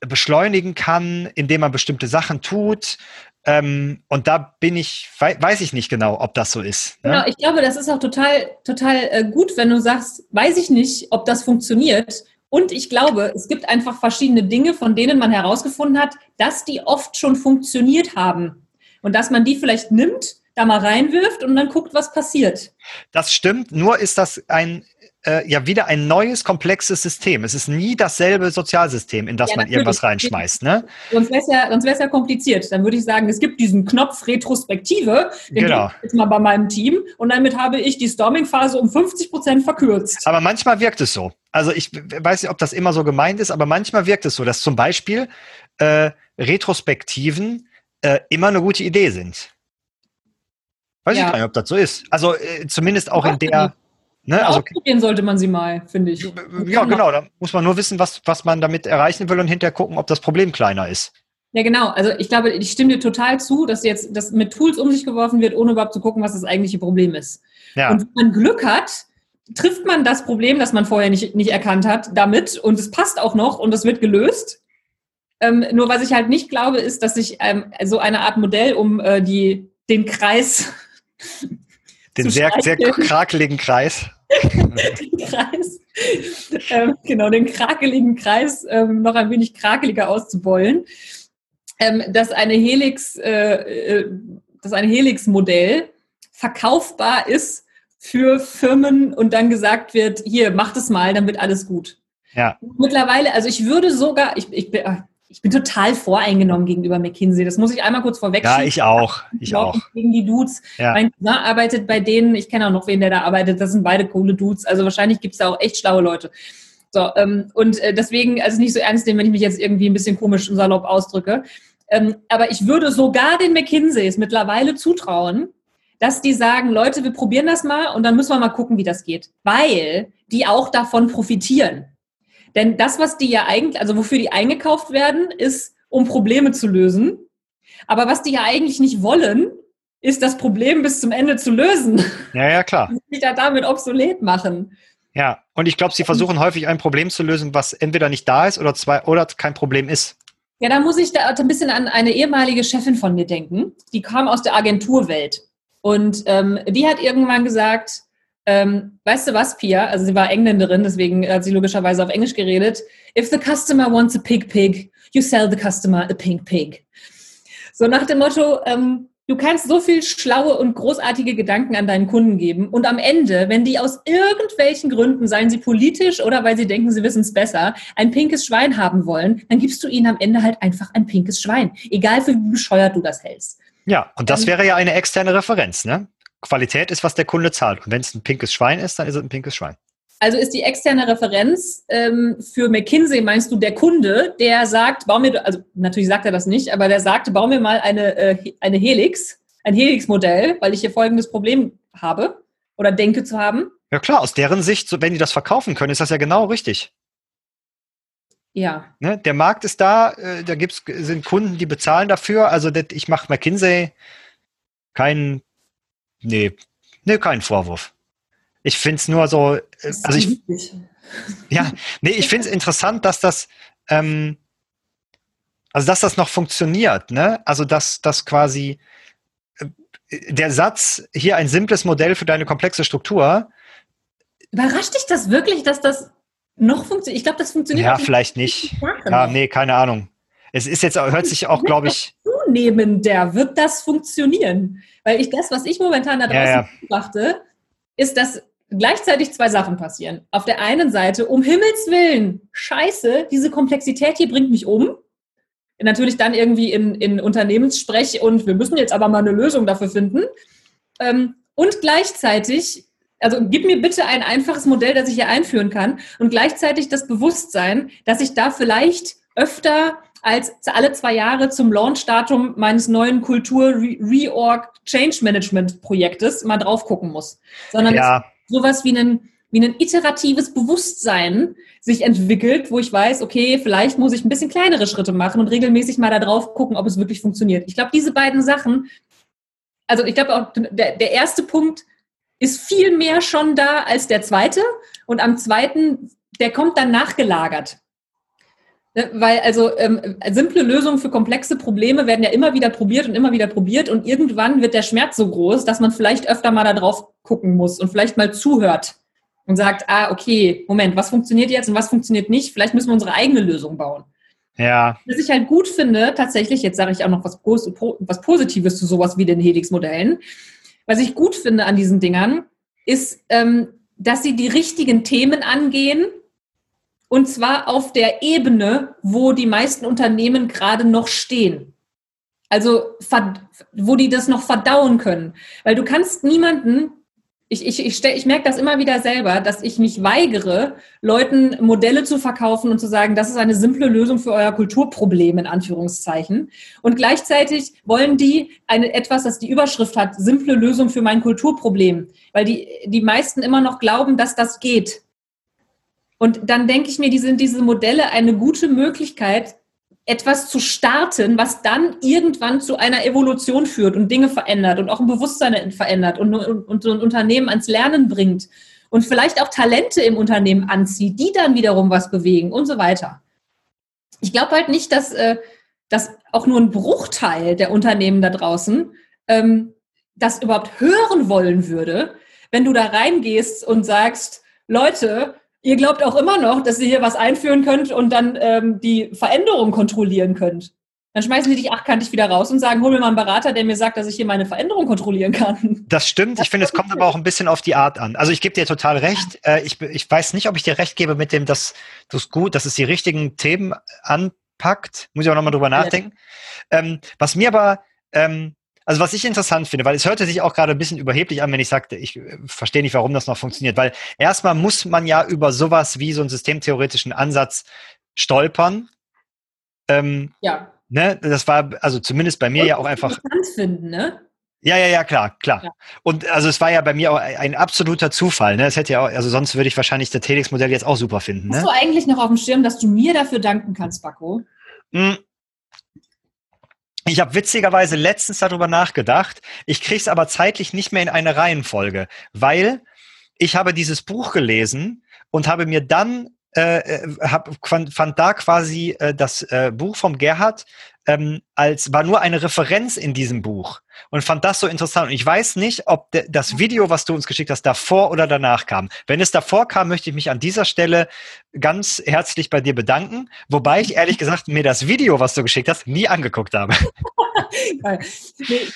beschleunigen kann, indem man bestimmte Sachen tut. Ähm, und da bin ich, weiß ich nicht genau, ob das so ist. Ne? Genau, ich glaube, das ist auch total, total äh, gut, wenn du sagst, weiß ich nicht, ob das funktioniert. Und ich glaube, es gibt einfach verschiedene Dinge, von denen man herausgefunden hat, dass die oft schon funktioniert haben. Und dass man die vielleicht nimmt da mal reinwirft und dann guckt, was passiert. Das stimmt, nur ist das ein äh, ja wieder ein neues, komplexes System. Es ist nie dasselbe Sozialsystem, in das ja, man irgendwas reinschmeißt. Ne? Sonst wäre es ja, sonst ja kompliziert. Dann würde ich sagen, es gibt diesen Knopf Retrospektive, den genau. ich jetzt mal bei meinem Team und damit habe ich die Storming-Phase um 50 Prozent verkürzt. Aber manchmal wirkt es so. Also ich weiß nicht, ob das immer so gemeint ist, aber manchmal wirkt es so, dass zum Beispiel äh, Retrospektiven äh, immer eine gute Idee sind. Weiß ja. ich gar nicht, ob das so ist. Also äh, zumindest auch in der. Ne, also, ausprobieren sollte man sie mal, finde ich. Ja, genau. Da muss man nur wissen, was, was man damit erreichen will und hinterher gucken, ob das Problem kleiner ist. Ja, genau. Also ich glaube, ich stimme dir total zu, dass jetzt das mit Tools um sich geworfen wird, ohne überhaupt zu gucken, was das eigentliche Problem ist. Ja. Und wenn man Glück hat, trifft man das Problem, das man vorher nicht, nicht erkannt hat, damit und es passt auch noch und es wird gelöst. Ähm, nur was ich halt nicht glaube, ist, dass sich ähm, so eine Art Modell um äh, die, den Kreis den sehr, sehr krakeligen Kreis. den Kreis, ähm, genau, den krakeligen Kreis ähm, noch ein wenig krakeliger auszubeulen, ähm, dass eine Helix, äh, äh, dass ein Helix-Modell verkaufbar ist für Firmen und dann gesagt wird, hier, mach das mal, dann wird alles gut. Ja. Mittlerweile, also ich würde sogar, ich, ich, ich bin total voreingenommen gegenüber McKinsey. Das muss ich einmal kurz vorweg Ja, ich auch. Ich auch. Gegen die Dudes. Ja. Mein Cousin arbeitet bei denen. Ich kenne auch noch wen, der da arbeitet. Das sind beide coole Dudes. Also wahrscheinlich gibt es da auch echt schlaue Leute. So, ähm, und äh, deswegen, also nicht so ernst nehmen, wenn ich mich jetzt irgendwie ein bisschen komisch und salopp ausdrücke. Ähm, aber ich würde sogar den McKinseys mittlerweile zutrauen, dass die sagen, Leute, wir probieren das mal und dann müssen wir mal gucken, wie das geht. Weil die auch davon profitieren. Denn das, was die ja eigentlich, also wofür die eingekauft werden, ist, um Probleme zu lösen. Aber was die ja eigentlich nicht wollen, ist das Problem bis zum Ende zu lösen. Ja, ja, klar. Und sich da damit obsolet machen. Ja, und ich glaube, sie versuchen häufig ein Problem zu lösen, was entweder nicht da ist oder zwei oder kein Problem ist. Ja, da muss ich da ein bisschen an eine ehemalige Chefin von mir denken. Die kam aus der Agenturwelt. Und ähm, die hat irgendwann gesagt, ähm, weißt du was, Pia? Also sie war Engländerin, deswegen hat sie logischerweise auf Englisch geredet. If the customer wants a pig pig, you sell the customer a pink pig. So nach dem Motto, ähm, du kannst so viel schlaue und großartige Gedanken an deinen Kunden geben und am Ende, wenn die aus irgendwelchen Gründen, seien sie politisch oder weil sie denken, sie wissen es besser, ein pinkes Schwein haben wollen, dann gibst du ihnen am Ende halt einfach ein pinkes Schwein, egal für wie bescheuert du das hältst. Ja, und das wäre ja eine externe Referenz, ne? Qualität ist, was der Kunde zahlt. Und wenn es ein pinkes Schwein ist, dann ist es ein pinkes Schwein. Also ist die externe Referenz ähm, für McKinsey, meinst du, der Kunde, der sagt, bau mir, also natürlich sagt er das nicht, aber der sagt, bau mir mal eine, äh, eine Helix, ein Helix-Modell, weil ich hier folgendes Problem habe oder denke zu haben. Ja klar, aus deren Sicht, wenn die das verkaufen können, ist das ja genau richtig. Ja. Ne, der Markt ist da, äh, da gibt's, sind Kunden, die bezahlen dafür. Also das, ich mache McKinsey keinen Nee, nee, kein Vorwurf. Ich finde es nur so, äh, also ich, ja, nee, ich finde es interessant, dass das, ähm, also dass das noch funktioniert, ne? Also dass das quasi äh, der Satz hier ein simples Modell für deine komplexe Struktur. Überrascht dich das wirklich, dass das noch funktioniert? Ich glaube, das funktioniert. Ja, vielleicht nicht. Ja, nee, keine Ahnung. Es ist jetzt, hört sich auch, glaube ich. Zunehmender wird das funktionieren. Weil ich das, was ich momentan da draußen ja, betrachte, ist, dass gleichzeitig zwei Sachen passieren. Auf der einen Seite, um Himmels Willen, scheiße, diese Komplexität hier bringt mich um. Natürlich dann irgendwie in, in Unternehmenssprech und wir müssen jetzt aber mal eine Lösung dafür finden. Ähm, und gleichzeitig, also gib mir bitte ein einfaches Modell, das ich hier einführen kann und gleichzeitig das Bewusstsein, dass ich da vielleicht öfter als alle zwei Jahre zum Launchdatum meines neuen Kultur-Reorg Change Management Projektes mal drauf gucken muss, sondern ja. sowas wie ein, wie ein iteratives Bewusstsein sich entwickelt, wo ich weiß, okay, vielleicht muss ich ein bisschen kleinere Schritte machen und regelmäßig mal da drauf gucken, ob es wirklich funktioniert. Ich glaube, diese beiden Sachen, also ich glaube auch, der, der erste Punkt ist viel mehr schon da als der zweite und am zweiten, der kommt dann nachgelagert. Ne, weil also ähm, simple Lösungen für komplexe Probleme werden ja immer wieder probiert und immer wieder probiert und irgendwann wird der Schmerz so groß, dass man vielleicht öfter mal da drauf gucken muss und vielleicht mal zuhört und sagt, ah, okay, Moment, was funktioniert jetzt und was funktioniert nicht? Vielleicht müssen wir unsere eigene Lösung bauen. Ja. Was ich halt gut finde, tatsächlich, jetzt sage ich auch noch was, was Positives zu sowas wie den Helix-Modellen. Was ich gut finde an diesen Dingern, ist, ähm, dass sie die richtigen Themen angehen und zwar auf der Ebene, wo die meisten Unternehmen gerade noch stehen. Also, wo die das noch verdauen können. Weil du kannst niemanden, ich, ich, ich, ich merke das immer wieder selber, dass ich mich weigere, Leuten Modelle zu verkaufen und zu sagen, das ist eine simple Lösung für euer Kulturproblem, in Anführungszeichen. Und gleichzeitig wollen die eine, etwas, das die Überschrift hat, simple Lösung für mein Kulturproblem. Weil die, die meisten immer noch glauben, dass das geht. Und dann denke ich mir, die sind diese Modelle eine gute Möglichkeit, etwas zu starten, was dann irgendwann zu einer Evolution führt und Dinge verändert und auch ein Bewusstsein verändert und, und, und so ein Unternehmen ans Lernen bringt und vielleicht auch Talente im Unternehmen anzieht, die dann wiederum was bewegen und so weiter. Ich glaube halt nicht, dass, äh, dass auch nur ein Bruchteil der Unternehmen da draußen ähm, das überhaupt hören wollen würde, wenn du da reingehst und sagst, Leute, ihr glaubt auch immer noch, dass ihr hier was einführen könnt und dann ähm, die Veränderung kontrollieren könnt. Dann schmeißen die dich achtkantig wieder raus und sagen, hol mir mal einen Berater, der mir sagt, dass ich hier meine Veränderung kontrollieren kann. Das stimmt. Ich finde, es kommt aber auch ein bisschen auf die Art an. Also ich gebe dir total recht. Äh, ich, ich weiß nicht, ob ich dir recht gebe mit dem, dass du es gut, dass es die richtigen Themen anpackt. Muss ich auch nochmal drüber nachdenken. Ähm, was mir aber, ähm, also was ich interessant finde, weil es hörte sich auch gerade ein bisschen überheblich an, wenn ich sagte, ich äh, verstehe nicht, warum das noch funktioniert, weil erstmal muss man ja über sowas wie so einen systemtheoretischen Ansatz stolpern. Ähm, ja ne, das war also zumindest bei mir und ja auch einfach. Finden, ne? Ja, ja, ja, klar, klar. Ja. Und also es war ja bei mir auch ein absoluter Zufall. Ne? Es hätte ja auch, also sonst würde ich wahrscheinlich das Telix-Modell jetzt auch super finden. Hast ne? du eigentlich noch auf dem Schirm, dass du mir dafür danken kannst, Bacco? Hm. Ich habe witzigerweise letztens darüber nachgedacht. Ich kriege es aber zeitlich nicht mehr in eine Reihenfolge, weil ich habe dieses Buch gelesen und habe mir dann äh, äh, hab, fand da quasi äh, das äh, Buch vom Gerhard ähm, als war nur eine Referenz in diesem Buch und fand das so interessant. Und ich weiß nicht, ob de, das Video, was du uns geschickt hast, davor oder danach kam. Wenn es davor kam, möchte ich mich an dieser Stelle ganz herzlich bei dir bedanken, wobei ich ehrlich gesagt mir das Video, was du geschickt hast, nie angeguckt habe.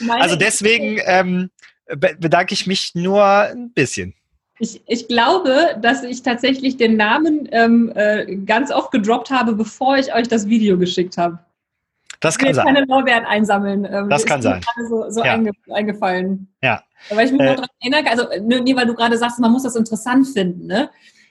also deswegen ähm, bedanke ich mich nur ein bisschen. Ich, ich glaube, dass ich tatsächlich den Namen ähm, äh, ganz oft gedroppt habe, bevor ich euch das Video geschickt habe. Das kann ich sein. keine Lorbeeren einsammeln. Ähm, das kann sein. so, so ja. einge, eingefallen. Ja. Weil ich mich äh, daran erinnere, also nee, weil du gerade sagst, man muss das interessant finden, ne?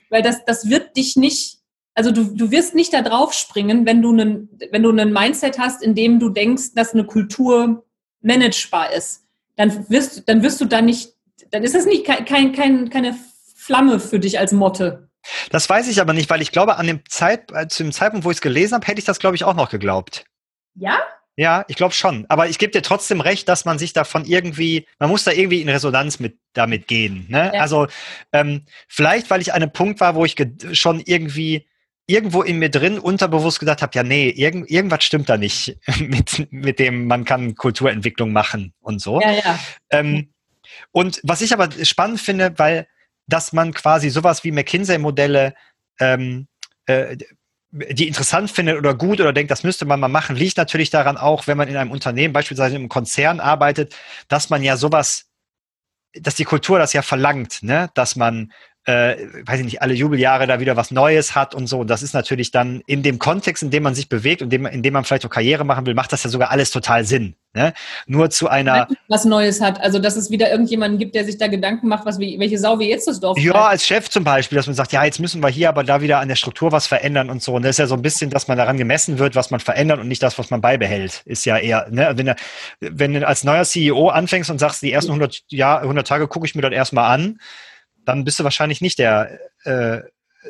Weil das, das wird dich nicht, also du, du wirst nicht da drauf springen, wenn du einen, wenn du einen Mindset hast, in dem du denkst, dass eine Kultur managebar ist. Dann wirst, dann wirst du da nicht dann ist es nicht kein, kein, kein, keine Flamme für dich als Motte. Das weiß ich aber nicht, weil ich glaube, an dem Zeit, äh, zu dem Zeitpunkt, wo ich es gelesen habe, hätte ich das, glaube ich, auch noch geglaubt. Ja? Ja, ich glaube schon. Aber ich gebe dir trotzdem recht, dass man sich davon irgendwie, man muss da irgendwie in Resonanz mit damit gehen. Ne? Ja. Also ähm, vielleicht, weil ich an einem Punkt war, wo ich schon irgendwie irgendwo in mir drin unterbewusst gedacht habe, ja, nee, irgend, irgendwas stimmt da nicht mit, mit dem, man kann Kulturentwicklung machen und so. Ja, ja. Ähm, und was ich aber spannend finde, weil dass man quasi sowas wie McKinsey-Modelle ähm, äh, die interessant findet oder gut oder denkt, das müsste man mal machen, liegt natürlich daran auch, wenn man in einem Unternehmen, beispielsweise im Konzern arbeitet, dass man ja sowas, dass die Kultur das ja verlangt, ne? dass man äh, weiß ich nicht, alle Jubeljahre da wieder was Neues hat und so. Und das ist natürlich dann in dem Kontext, in dem man sich bewegt und dem, in dem man vielleicht auch Karriere machen will, macht das ja sogar alles total Sinn. Ne? Nur zu einer. Was Neues hat. Also, dass es wieder irgendjemanden gibt, der sich da Gedanken macht, was welche Sau wir jetzt das Dorf Ja, als Chef zum Beispiel, dass man sagt, ja, jetzt müssen wir hier aber da wieder an der Struktur was verändern und so. Und das ist ja so ein bisschen, dass man daran gemessen wird, was man verändert und nicht das, was man beibehält. Ist ja eher, ne? wenn, du, wenn du als neuer CEO anfängst und sagst, die ersten 100, Jahr, 100 Tage gucke ich mir das erstmal an, dann bist du wahrscheinlich nicht der, äh,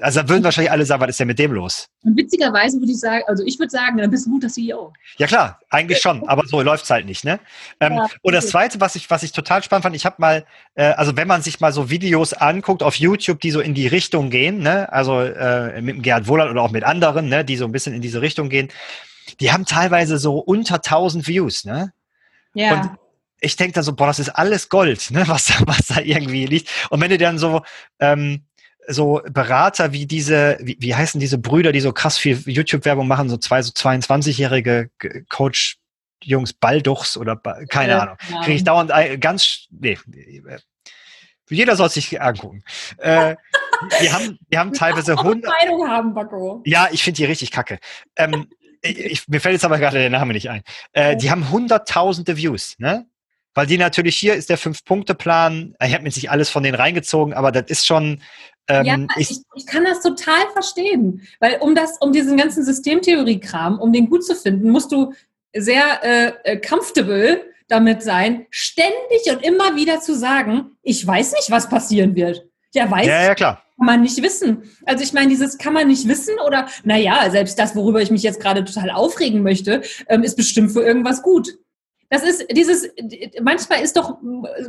also da würden wahrscheinlich alle sagen, was ist denn mit dem los? Und witzigerweise würde ich sagen, also ich würde sagen, dann bist du guter CEO. Ja klar, eigentlich schon, aber so läuft es halt nicht. Ne? Ähm, ja, und das Zweite, was ich, was ich total spannend fand, ich habe mal, äh, also wenn man sich mal so Videos anguckt auf YouTube, die so in die Richtung gehen, ne? also äh, mit Gerhard Wohland oder auch mit anderen, ne? die so ein bisschen in diese Richtung gehen, die haben teilweise so unter 1000 Views. Ne? Ja. Und ich denke da so, boah, das ist alles Gold, ne, was, was da irgendwie liegt. Und wenn du dann so, ähm, so Berater wie diese, wie, wie heißen diese Brüder, die so krass viel YouTube-Werbung machen, so zwei, so 22-jährige Coach Jungs Balduchs oder keine ja, Ahnung. Kriege ich dauernd ganz, nee, jeder soll sich angucken. Äh, die haben, die haben teilweise hundert. Meinung haben, Bacco. Ja, ich finde die richtig kacke. Ähm, ich, mir fällt jetzt aber gerade der Name nicht ein. Äh, die haben hunderttausende Views, ne? Weil die natürlich hier ist der Fünf-Punkte-Plan. Ich habe mir nicht alles von denen reingezogen, aber das ist schon. Ähm, ja, ich, ich, ich, kann das total verstehen. Weil um das, um diesen ganzen Systemtheorie-Kram, um den gut zu finden, musst du sehr äh, äh, comfortable damit sein, ständig und immer wieder zu sagen, ich weiß nicht, was passieren wird. Ja, weiß ja, ja, klar. kann man nicht wissen. Also ich meine, dieses kann man nicht wissen oder, naja, selbst das, worüber ich mich jetzt gerade total aufregen möchte, ähm, ist bestimmt für irgendwas gut. Das ist dieses, manchmal ist doch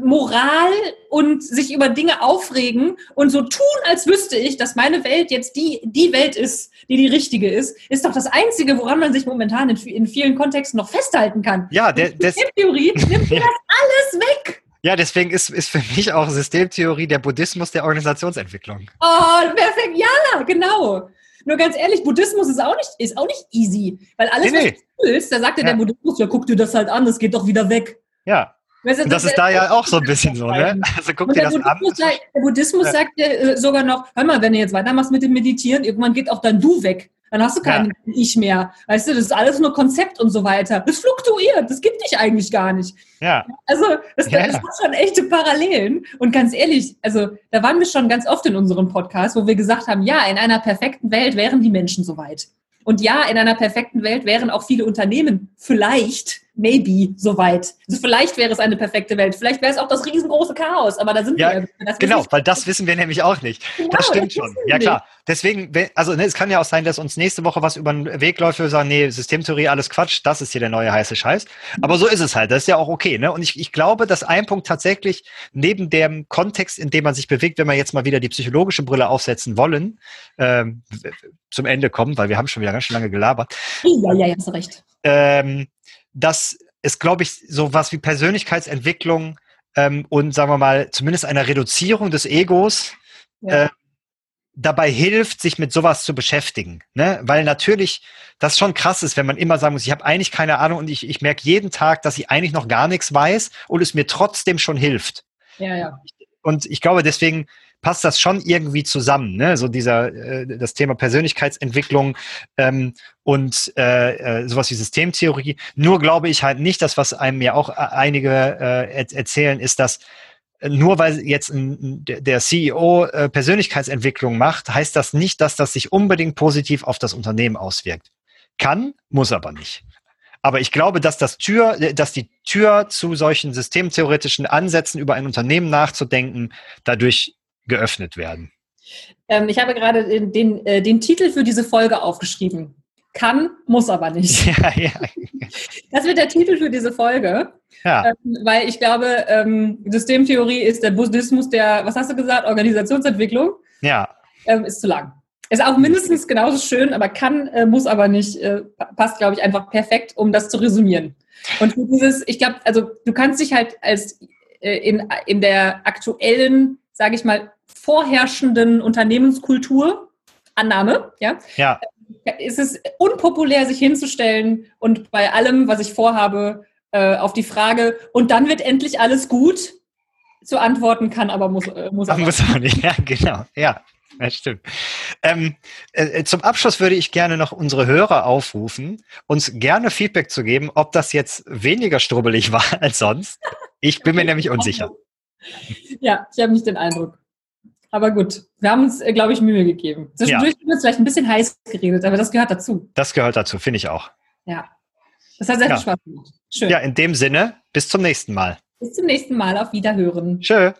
Moral und sich über Dinge aufregen und so tun, als wüsste ich, dass meine Welt jetzt die, die Welt ist, die die richtige ist, ist doch das Einzige, woran man sich momentan in, in vielen Kontexten noch festhalten kann. Ja, der, die Theorie nimmt ja. das alles weg. Ja, deswegen ist, ist für mich auch Systemtheorie der Buddhismus der Organisationsentwicklung. Oh, perfekt. Ja, genau. Nur ganz ehrlich, Buddhismus ist auch nicht, ist auch nicht easy. Weil alles, Nee, was du willst, da sagt ja, der Buddhismus, ja, guck dir das halt an, das geht doch wieder weg. Ja, Weißt du, und das ist da ja auch so ein bisschen so, ne? Also guck dir das an. Buddhismus, sagt, der Buddhismus Ja. sagt ja äh, sogar noch, hör mal, wenn du jetzt weitermachst mit dem Meditieren, irgendwann geht auch dein Du weg. Dann hast du keinen Ich mehr. Weißt du, das ist alles nur Konzept und so weiter. Das fluktuiert, das gibt dich eigentlich gar nicht. Ja, Also, das, Ja, das ja. hat schon echte Parallelen. Und ganz ehrlich, also, da waren wir schon ganz oft in unserem Podcast, wo wir gesagt haben, ja, in einer perfekten Welt wären die Menschen soweit. Und ja, in einer perfekten Welt wären auch viele Unternehmen vielleicht, maybe, soweit. Also vielleicht wäre es eine perfekte Welt. Vielleicht wäre es auch das riesengroße Chaos, aber da sind Ja, wir. Das genau, weil das wissen wir nämlich auch nicht. Genau, Das stimmt das schon. Ja, nicht. klar. Deswegen, also ne, es kann ja auch sein, dass uns nächste Woche was über den Weg läuft, wir sagen, nee, Systemtheorie, alles Quatsch, das ist hier der neue heiße Scheiß. Aber so ist es halt. Das ist ja auch okay. Ne? Und ich, ich glaube, dass ein Punkt tatsächlich neben dem Kontext, in dem man sich bewegt, wenn wir jetzt mal wieder die psychologische Brille aufsetzen wollen, ähm, zum Ende kommen, weil wir haben schon wieder ganz schön lange gelabert, Ja, ja, ja, hast recht. ähm, dass es, glaube ich, so was wie Persönlichkeitsentwicklung ähm, und sagen wir mal, zumindest einer Reduzierung des Egos Ja. äh, dabei hilft, sich mit sowas zu beschäftigen. Ne? Weil natürlich das schon krass ist, wenn man immer sagen muss, ich habe eigentlich keine Ahnung und ich, ich merke jeden Tag, dass ich eigentlich noch gar nichts weiß und es mir trotzdem schon hilft. ja, ja. Und ich glaube, deswegen passt das schon irgendwie zusammen, ne? So dieser äh, das Thema Persönlichkeitsentwicklung ähm, und äh, äh, sowas wie Systemtheorie. Nur glaube ich halt nicht, dass was einem ja auch äh, einige äh, er erzählen, ist, dass äh, nur weil jetzt ein, der CEO äh, Persönlichkeitsentwicklung macht, heißt das nicht, dass das sich unbedingt positiv auf das Unternehmen auswirkt. Kann, muss aber nicht. Aber ich glaube, dass das Tür, dass die Tür zu solchen systemtheoretischen Ansätzen über ein Unternehmen nachzudenken, dadurch geöffnet werden. Ähm, ich habe gerade den, den, äh, den Titel für diese Folge aufgeschrieben. Kann, muss aber nicht. ja, ja, Das wird der Titel für diese Folge. ja. Ähm, weil ich glaube, ähm, Systemtheorie ist der Buddhismus der, was hast du gesagt, Organisationsentwicklung, ja. ähm, ist zu lang. Ist auch mindestens genauso schön, aber kann, äh, muss aber nicht, äh, pa- passt, glaube ich, einfach perfekt, um das zu resümieren. Und dieses, ich glaube, also du kannst dich halt als in, in der aktuellen, sage ich mal, vorherrschenden Unternehmenskultur, Annahme, ja, Ja, ist es unpopulär, sich hinzustellen und bei allem, was ich vorhabe, äh, auf die Frage, und dann wird endlich alles gut, zu antworten kann, aber muss, äh, muss aber. muss auch nicht. Ja, genau. Ja, das stimmt. Ähm, äh, zum Abschluss würde ich gerne noch unsere Hörer aufrufen, uns gerne Feedback zu geben, ob das jetzt weniger strubbelig war als sonst. Ich bin mir nämlich unsicher. Ja, ich habe nicht den Eindruck. Aber gut, wir haben uns, äh, glaube ich, Mühe gegeben. Zwischendurch haben wir uns vielleicht ein bisschen heiß geredet, aber das gehört dazu. Das gehört dazu, finde ich auch. Ja. Das hat sehr Ja. viel Spaß gemacht. Schön. Ja, in dem Sinne, bis zum nächsten Mal. Bis zum nächsten Mal. Auf Wiederhören. Tschö.